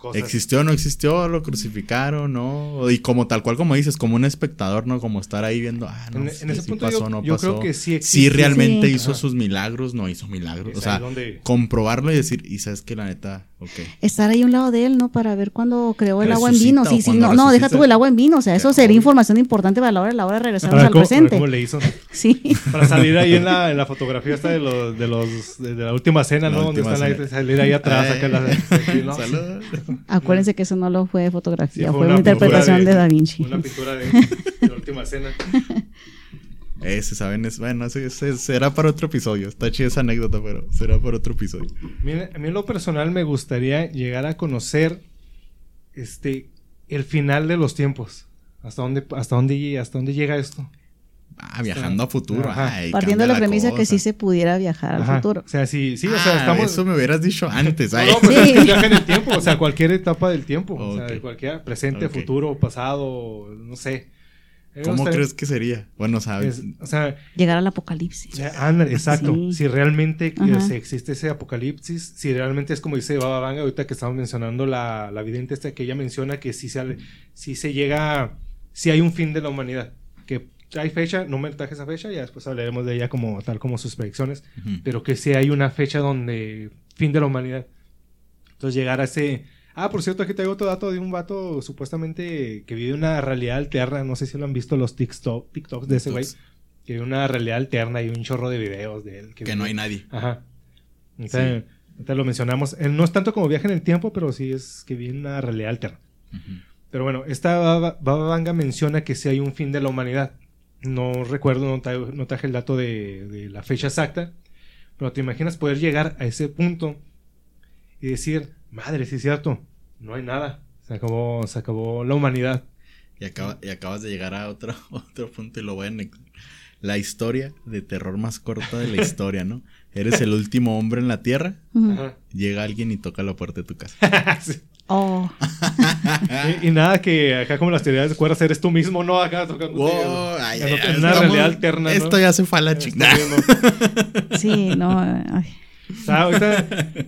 cosas. ¿Existió o no existió? ¿Lo crucificaron? ¿No? Y como tal cual como dices, como un espectador, ¿no? Como estar ahí viendo, ah, no, En- sí, en ese sí punto pasó, yo- no yo pasó. creo que sí Sí realmente Sí. hizo Ajá. sus milagros, no hizo milagros. Es O sea, donde- comprobarlo y decir, y sabes que la neta, ok. Estar ahí a un lado de él, ¿no? Para ver cuándo creó el agua en vino. Sí, sí, cuando no, no, deja tú el agua en vino. O sea, eso sería información importante para la hora, a la hora de regresarnos Ahora, al ¿cómo, ahora presente. cómo le hizo? [LAUGHS] Sí. Para salir ahí en la, en la fotografía esta de los, de los de la última cena, La ¿no? Donde están ahí, salir ahí atrás, acá la, aquí, ¿no? Salud. [LAUGHS] Acuérdense que eso no lo fue Sí, fotografía, fue fue una interpretación de, de- Da Vinci. Una pintura de, de la última cena. [LAUGHS] Ese, ¿saben? Es, bueno, ese, ese será para otro episodio. Está chida esa anécdota, pero será para otro episodio. Mira, a mí en lo personal me gustaría llegar a conocer este el final de los tiempos. ¿Hasta dónde, hasta dónde, hasta dónde llega esto? Ah, viajando a futuro. Ajá. Ay, Partiendo de cambia la premisa que sí se pudiera viajar al Ajá. futuro. O sea, sí, sí, o sea, Ah, estamos... Eso me hubieras dicho antes. No, ay. no, pues Sí. es que viaja en el tiempo, o sea, cualquier etapa del tiempo. O sea, de cualquier presente, futuro, pasado, no sé. Me ¿Cómo crees que sería? Bueno, sabes. es- o sea, Llegar al apocalipsis. O sea, exacto. Sí. Si realmente o sea, existe ese apocalipsis, si realmente es como dice Baba Vanga, ahorita que estamos mencionando la, la vidente esta que ella menciona que si se, si se llega, si hay un fin de la humanidad, que hay fecha, no me traje esa fecha, ya después hablaremos de ella como tal como sus predicciones, pero que sí hay una fecha donde fin de la humanidad. Entonces llegar a ese... Ah, por cierto, aquí traigo otro dato de un vato supuestamente que vive una realidad alterna, no sé si lo han visto los TikTok, TikToks de ese güey, que vive una realidad alterna y un chorro de videos de él. Que vive- no hay nadie. Ajá. Entonces, ahorita lo mencionamos. No es tanto como viaje en el tiempo, pero sí es que viene una realidad alterna. Pero bueno, esta Baba Baba Vanga menciona que sí hay un fin de la humanidad. No recuerdo, no, tra- no traje el dato de, de la fecha exacta. Pero te imaginas poder llegar a ese punto y decir, madre, sí es cierto, no hay nada. Se acabó, se acabó la humanidad. Y, acaba- y acabas de llegar a otro, [LAUGHS] otro punto y lo voy a anexar. La historia de terror más corta de la [LAUGHS] historia, ¿no? Eres el último hombre en la tierra. Ajá. llega alguien y toca la puerta de tu casa. [LAUGHS] Sí. Oh, y, y nada que acá como las teorías de cuerdas eres tú mismo, ¿no? Acá tocando. Wow, ay, en ay, una realidad alterna. ¿no? Esto ya se fue a la sí, no. ay. O sea, ahorita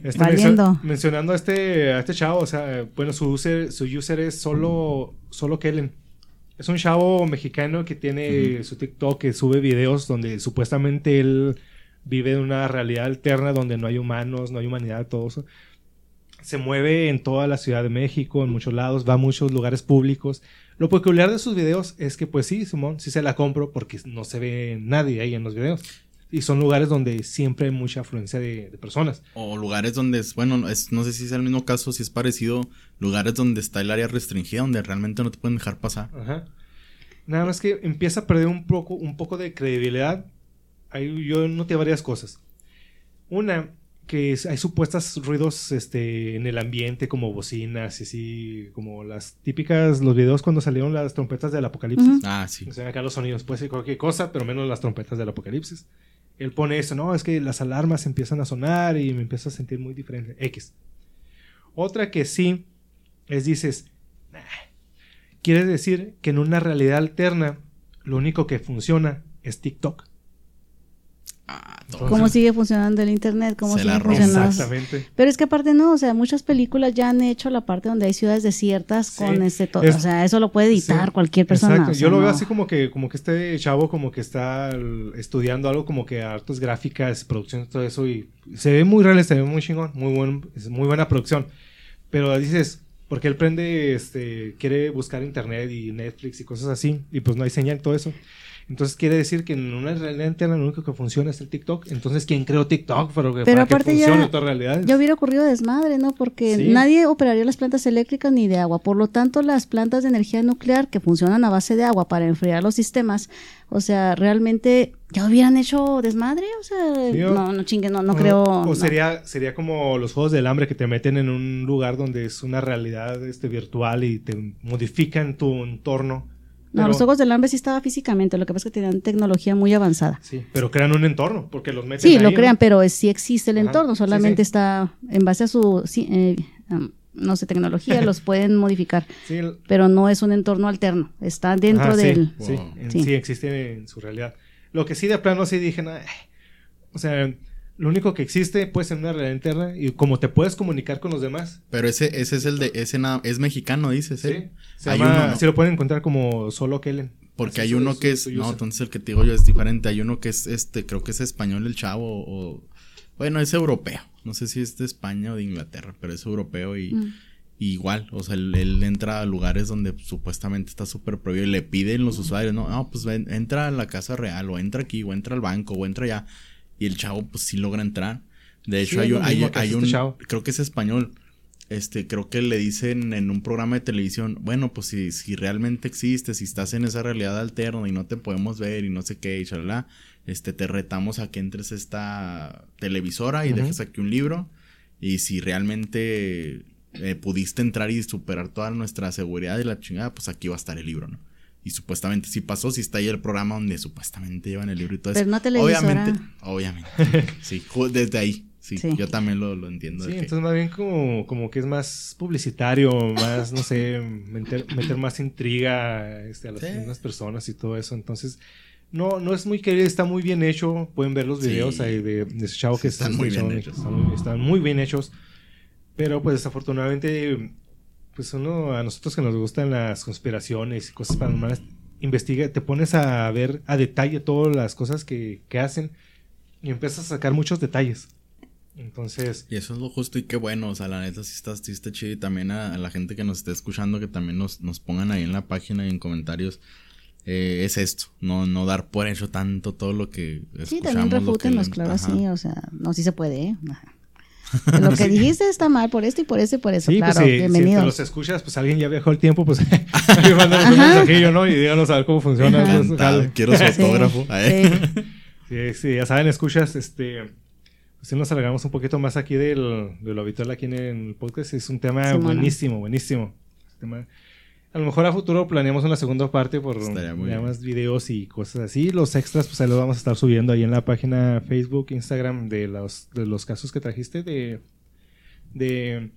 este, Valiendo. mencio- mencionando a este, a este chavo, o sea, bueno, su user, su user es solo, solo Kellen. Es un chavo mexicano que tiene su TikTok, que sube videos donde supuestamente él vive en una realidad alterna donde no hay humanos, no hay humanidad, todo eso. Se mueve en toda la Ciudad de México, en muchos lados, va a muchos lugares públicos. Lo peculiar de sus videos es que, pues sí, Simón, sí se la compro porque no se ve nadie ahí en los videos. Y son lugares donde siempre hay mucha afluencia de, de personas. O lugares donde es, bueno, es, no sé si es el mismo caso, si es parecido, lugares donde está el área restringida, donde realmente no te pueden dejar pasar. Ajá. Nada más que empieza a perder un poco, un poco de credibilidad. Ahí yo noté varias cosas. Una, que es- hay supuestos ruidos este, en el ambiente, como bocinas y así, como las típicas, los videos cuando salieron las trompetas del apocalipsis. Ah, sí. O sea, acá los sonidos puede ser cualquier cosa, pero menos las trompetas del apocalipsis. Él pone eso, no, es que las alarmas empiezan a sonar y me empiezo a sentir muy diferente. X. Otra que sí es, dices, "Nah". quiere decir que en una realidad alterna lo único que funciona es TikTok. Ah. ¿Cómo sigue funcionando el internet? ¿Cómo Se sigue la funcionando? Exactamente. Pero es que aparte no, o sea, muchas películas ya han hecho la parte donde hay ciudades desiertas Sí. con este todo. Es- O sea, eso lo puede editar Sí, cualquier persona. Exacto. o sea, Yo lo veo no. así como que, como que este chavo como que está estudiando algo como que artes gráficas, producción, todo eso y se ve muy real, se ve muy chingón, muy buen, es muy buena producción. Pero dices, porque él prende, este, quiere buscar internet y Netflix y cosas así y pues no hay señal todo eso. Entonces quiere decir que en una realidad interna lo único que funciona es el TikTok. Entonces, ¿quién creó TikTok? Pero, que- Pero para que aparte ya- funcione otras realidades. Ya hubiera ocurrido desmadre, ¿no? Porque Sí. nadie operaría las plantas eléctricas ni de agua. Por lo tanto, las plantas de energía nuclear que funcionan a base de agua para enfriar los sistemas, o sea, realmente ya hubieran hecho desmadre. O sea, Sí, o- no, no chingue, no, no O- creo. O no. sería, sería como los juegos del hambre que te meten en un lugar donde es una realidad este, virtual y te modifican tu entorno. No, Pero- los ojos del hambre sí estaba físicamente, lo que pasa es que tenían tecnología muy avanzada. Sí, pero crean un entorno porque los meten Sí, ahí, lo ¿no? crean, pero es- sí existe el Ajá, entorno, solamente sí. está en base a su, sí, eh, no sé, tecnología, [LAUGHS] los pueden modificar, Sí, el- pero no es un entorno alterno, está dentro ajá, sí, del... Sí, Wow. en- Sí. sí, existe en su realidad. Lo que sí de plano sí dije, "Nah, eh". o sea, lo único que existe puede ser una realidad interna y como te puedes comunicar con los demás. Pero ese, ese es el de, ese na- es mexicano, dices, Sí, ¿eh? se Hay llama, uno, ¿no? sí lo pueden encontrar como solo Kellen. Porque Así hay uno su- que es, su no, user. entonces el que te digo yo es diferente. Hay uno que es, este, creo que es español el chavo o, bueno, es europeo. No sé si es de España o de Inglaterra, pero es europeo y, Mm. y igual, o sea, él, él entra a lugares donde supuestamente está súper prohibido y le piden los usuarios, no, no, pues ven, entra a la casa real o entra aquí o entra al banco o entra allá y el chavo pues sí logra entrar. De hecho Sí, hay, un- hay, hay este chavo. creo que es español. Este, creo que le dicen en un programa de televisión, bueno, pues si, si realmente existe, si estás en esa realidad alterna y no te podemos ver y no sé qué, y chalala, este, te retamos a que entres a esta televisora y dejes aquí un libro. Y si realmente eh, pudiste entrar y superar toda nuestra seguridad y la chingada, pues aquí va a estar el libro, ¿no? Y supuestamente sí pasó, sí está ahí el programa donde supuestamente llevan el libro y todo Pero eso. no televisora. Obviamente, obviamente. [LAUGHS] sí, desde ahí. Sí, Sí. yo también lo, lo entiendo. Sí, que- entonces más bien como, como que es más publicitario, más, no sé, meter, meter más intriga este, a las Sí. mismas personas y todo eso. Entonces, no, no es muy querido, está muy bien hecho. Pueden ver los Sí. videos ahí de, de ese chavo Sí, que están está muy bien hechos. Están muy bien hechos. Pero pues desafortunadamente, pues uno, a nosotros que nos gustan las conspiraciones y cosas paranormales, investiga, te pones a ver a detalle todas las cosas que, que hacen y empiezas a sacar muchos detalles. Entonces. Y eso es lo justo y qué bueno. O sea, la neta sí está, sí está chido. Y también a, la gente que nos esté escuchando, que también nos, nos pongan ahí en la página y en comentarios. Eh, es esto, no, no dar por hecho tanto todo lo que Sí, también refútenos, claro, sí, o sea, no, sí se puede, ¿eh? Lo que [LAUGHS] dijiste está mal por esto y por eso y por eso. Sí, pues claro, pues si, si te los escuchas, pues alguien ya viajó el tiempo, pues [LAUGHS] [LAUGHS] un mensajillo, ¿no? Y díganos a ver cómo funciona. Pues, quiero su autógrafo. Sí, sí, ya saben, escuchas, este si nos alargamos un poquito más aquí del, de lo habitual aquí en el podcast. Es un tema buenísimo, buenísimo. A lo mejor a futuro planeamos una segunda parte por más videos y cosas así. Los extras, pues ahí los vamos a estar subiendo ahí en la página Facebook, Instagram de los, de los casos que trajiste de, de,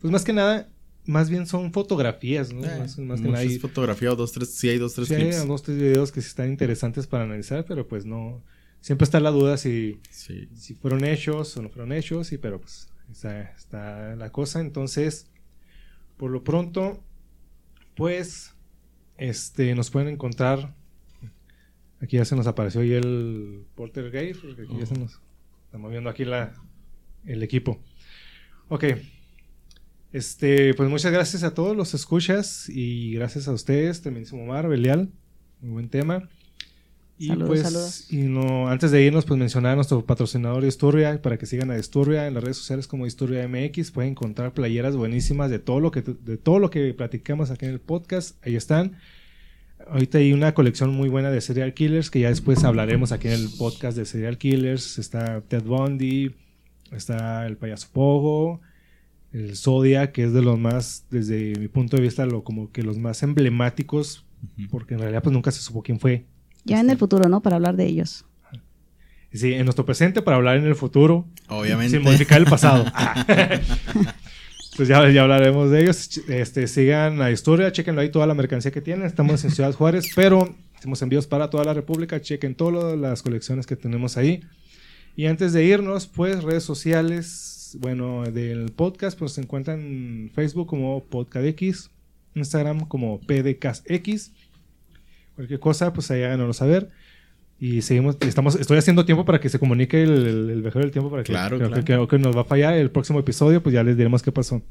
pues más que nada, más bien son fotografías, ¿no? Eh, más, más que nada. Hay, fotografía o dos, tres, sí hay dos, tres sí Hay dos, tres videos que sí están interesantes para analizar, pero pues no, siempre está la duda si, si fueron hechos o no fueron hechos, y, pero pues está, la cosa. Entonces, por lo pronto, pues, este, nos pueden encontrar. Aquí ya se nos apareció ahí el Porter porque aquí ya se nos está moviendo aquí la, el equipo. Ok. Este, pues muchas gracias a todos los escuchas y gracias a ustedes, también Omar, Belial, muy buen tema. Y pues, y no, antes de irnos, pues mencionar a nuestro patrocinador Disturbia para que sigan a Disturbia en las redes sociales como Disturbia MX. Pueden encontrar playeras buenísimas de todo lo que de todo lo que platicamos aquí en el podcast. Ahí están. Ahorita hay una colección muy buena de serial killers que ya después hablaremos aquí en el podcast de serial killers. Está Ted Bundy, está el payaso Pogo, el Zodiac, que es de los más, desde mi punto de vista, lo, como que los más emblemáticos, porque en realidad pues nunca se supo quién fue. Ya en el futuro, ¿no? Para hablar de ellos. Sí, en nuestro presente para hablar en el futuro. Obviamente. Sin modificar el pasado. [LAUGHS] pues ya, ya, hablaremos de ellos. Este, sigan la historia, chequenlo ahí toda la mercancía que tienen. Estamos en Ciudad Juárez, pero hacemos envíos para toda la República. Chequen todas las colecciones que tenemos ahí. Y antes de irnos, pues redes sociales, bueno, del podcast, pues se encuentran en Facebook como PodcastX, Instagram como PDCastX Cualquier cosa, pues ahí háganoslo saber. Y seguimos, estamos, estoy haciendo tiempo para que se comunique el, el, del tiempo para que claro, creo, Que, nos va a fallar el próximo episodio, pues ya les diremos qué pasó.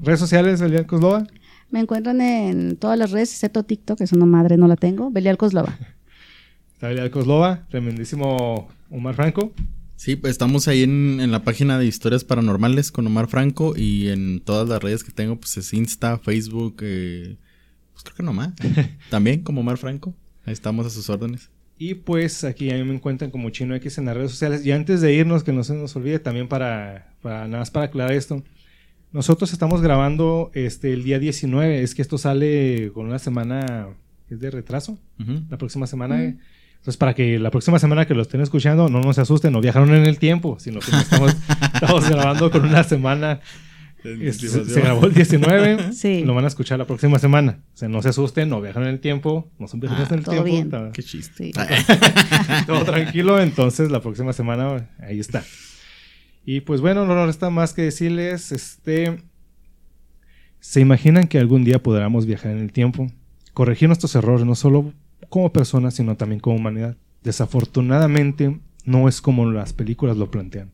Redes sociales, Belial Coslova. Me encuentran en todas las redes, excepto TikTok, es una madre, no la tengo. Belial Coslova. [LAUGHS] Está Belial Coslova, tremendísimo Omar Franco. Sí, pues estamos ahí en, en, la página de Historias Paranormales con Omar Franco y en todas las redes que tengo, pues es Insta, Facebook, eh, creo que nomás. [LAUGHS] También como Omar Franco. Ahí estamos a sus órdenes. Y pues aquí a mí me encuentran como Chino X en las redes sociales. Y antes de irnos, que no se nos olvide, también para, para nada más para aclarar esto. Nosotros estamos grabando este el día 19. Es que esto sale con una semana es de retraso. La próxima semana. Entonces, para que la próxima semana que lo estén escuchando no nos asusten, no viajaron en el tiempo, sino que estamos, [LAUGHS] estamos grabando con una semana se, grabó el 19. [LAUGHS] sí. Lo van a escuchar la próxima semana. O sea, no se asusten, no viajan en el tiempo. No son viajeros ah, en el todo tiempo. Bien. Qué chiste. [LAUGHS] todo [LAUGHS] tranquilo. Entonces, la próxima semana, ahí está. Y pues bueno, no nos resta más que decirles, este... ¿Se imaginan que algún día podamos viajar en el tiempo? Corregir nuestros errores, no solo como personas, sino también como humanidad. Desafortunadamente, no es como las películas lo plantean.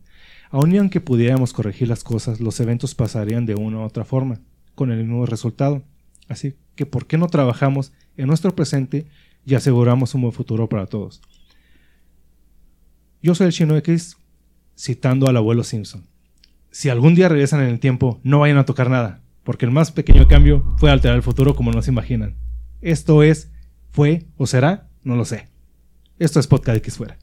Aun y aunque pudiéramos corregir las cosas, los eventos pasarían de una u otra forma, con el mismo resultado. Así que, ¿por qué no trabajamos en nuestro presente y aseguramos un buen futuro para todos? Yo soy el Chino X, citando al abuelo Simpson. Si algún día regresan en el tiempo, no vayan a tocar nada, porque el más pequeño cambio fue alterar el futuro como no se imaginan. Esto es, fue o será, no lo sé. Esto es Podcast X Fuera.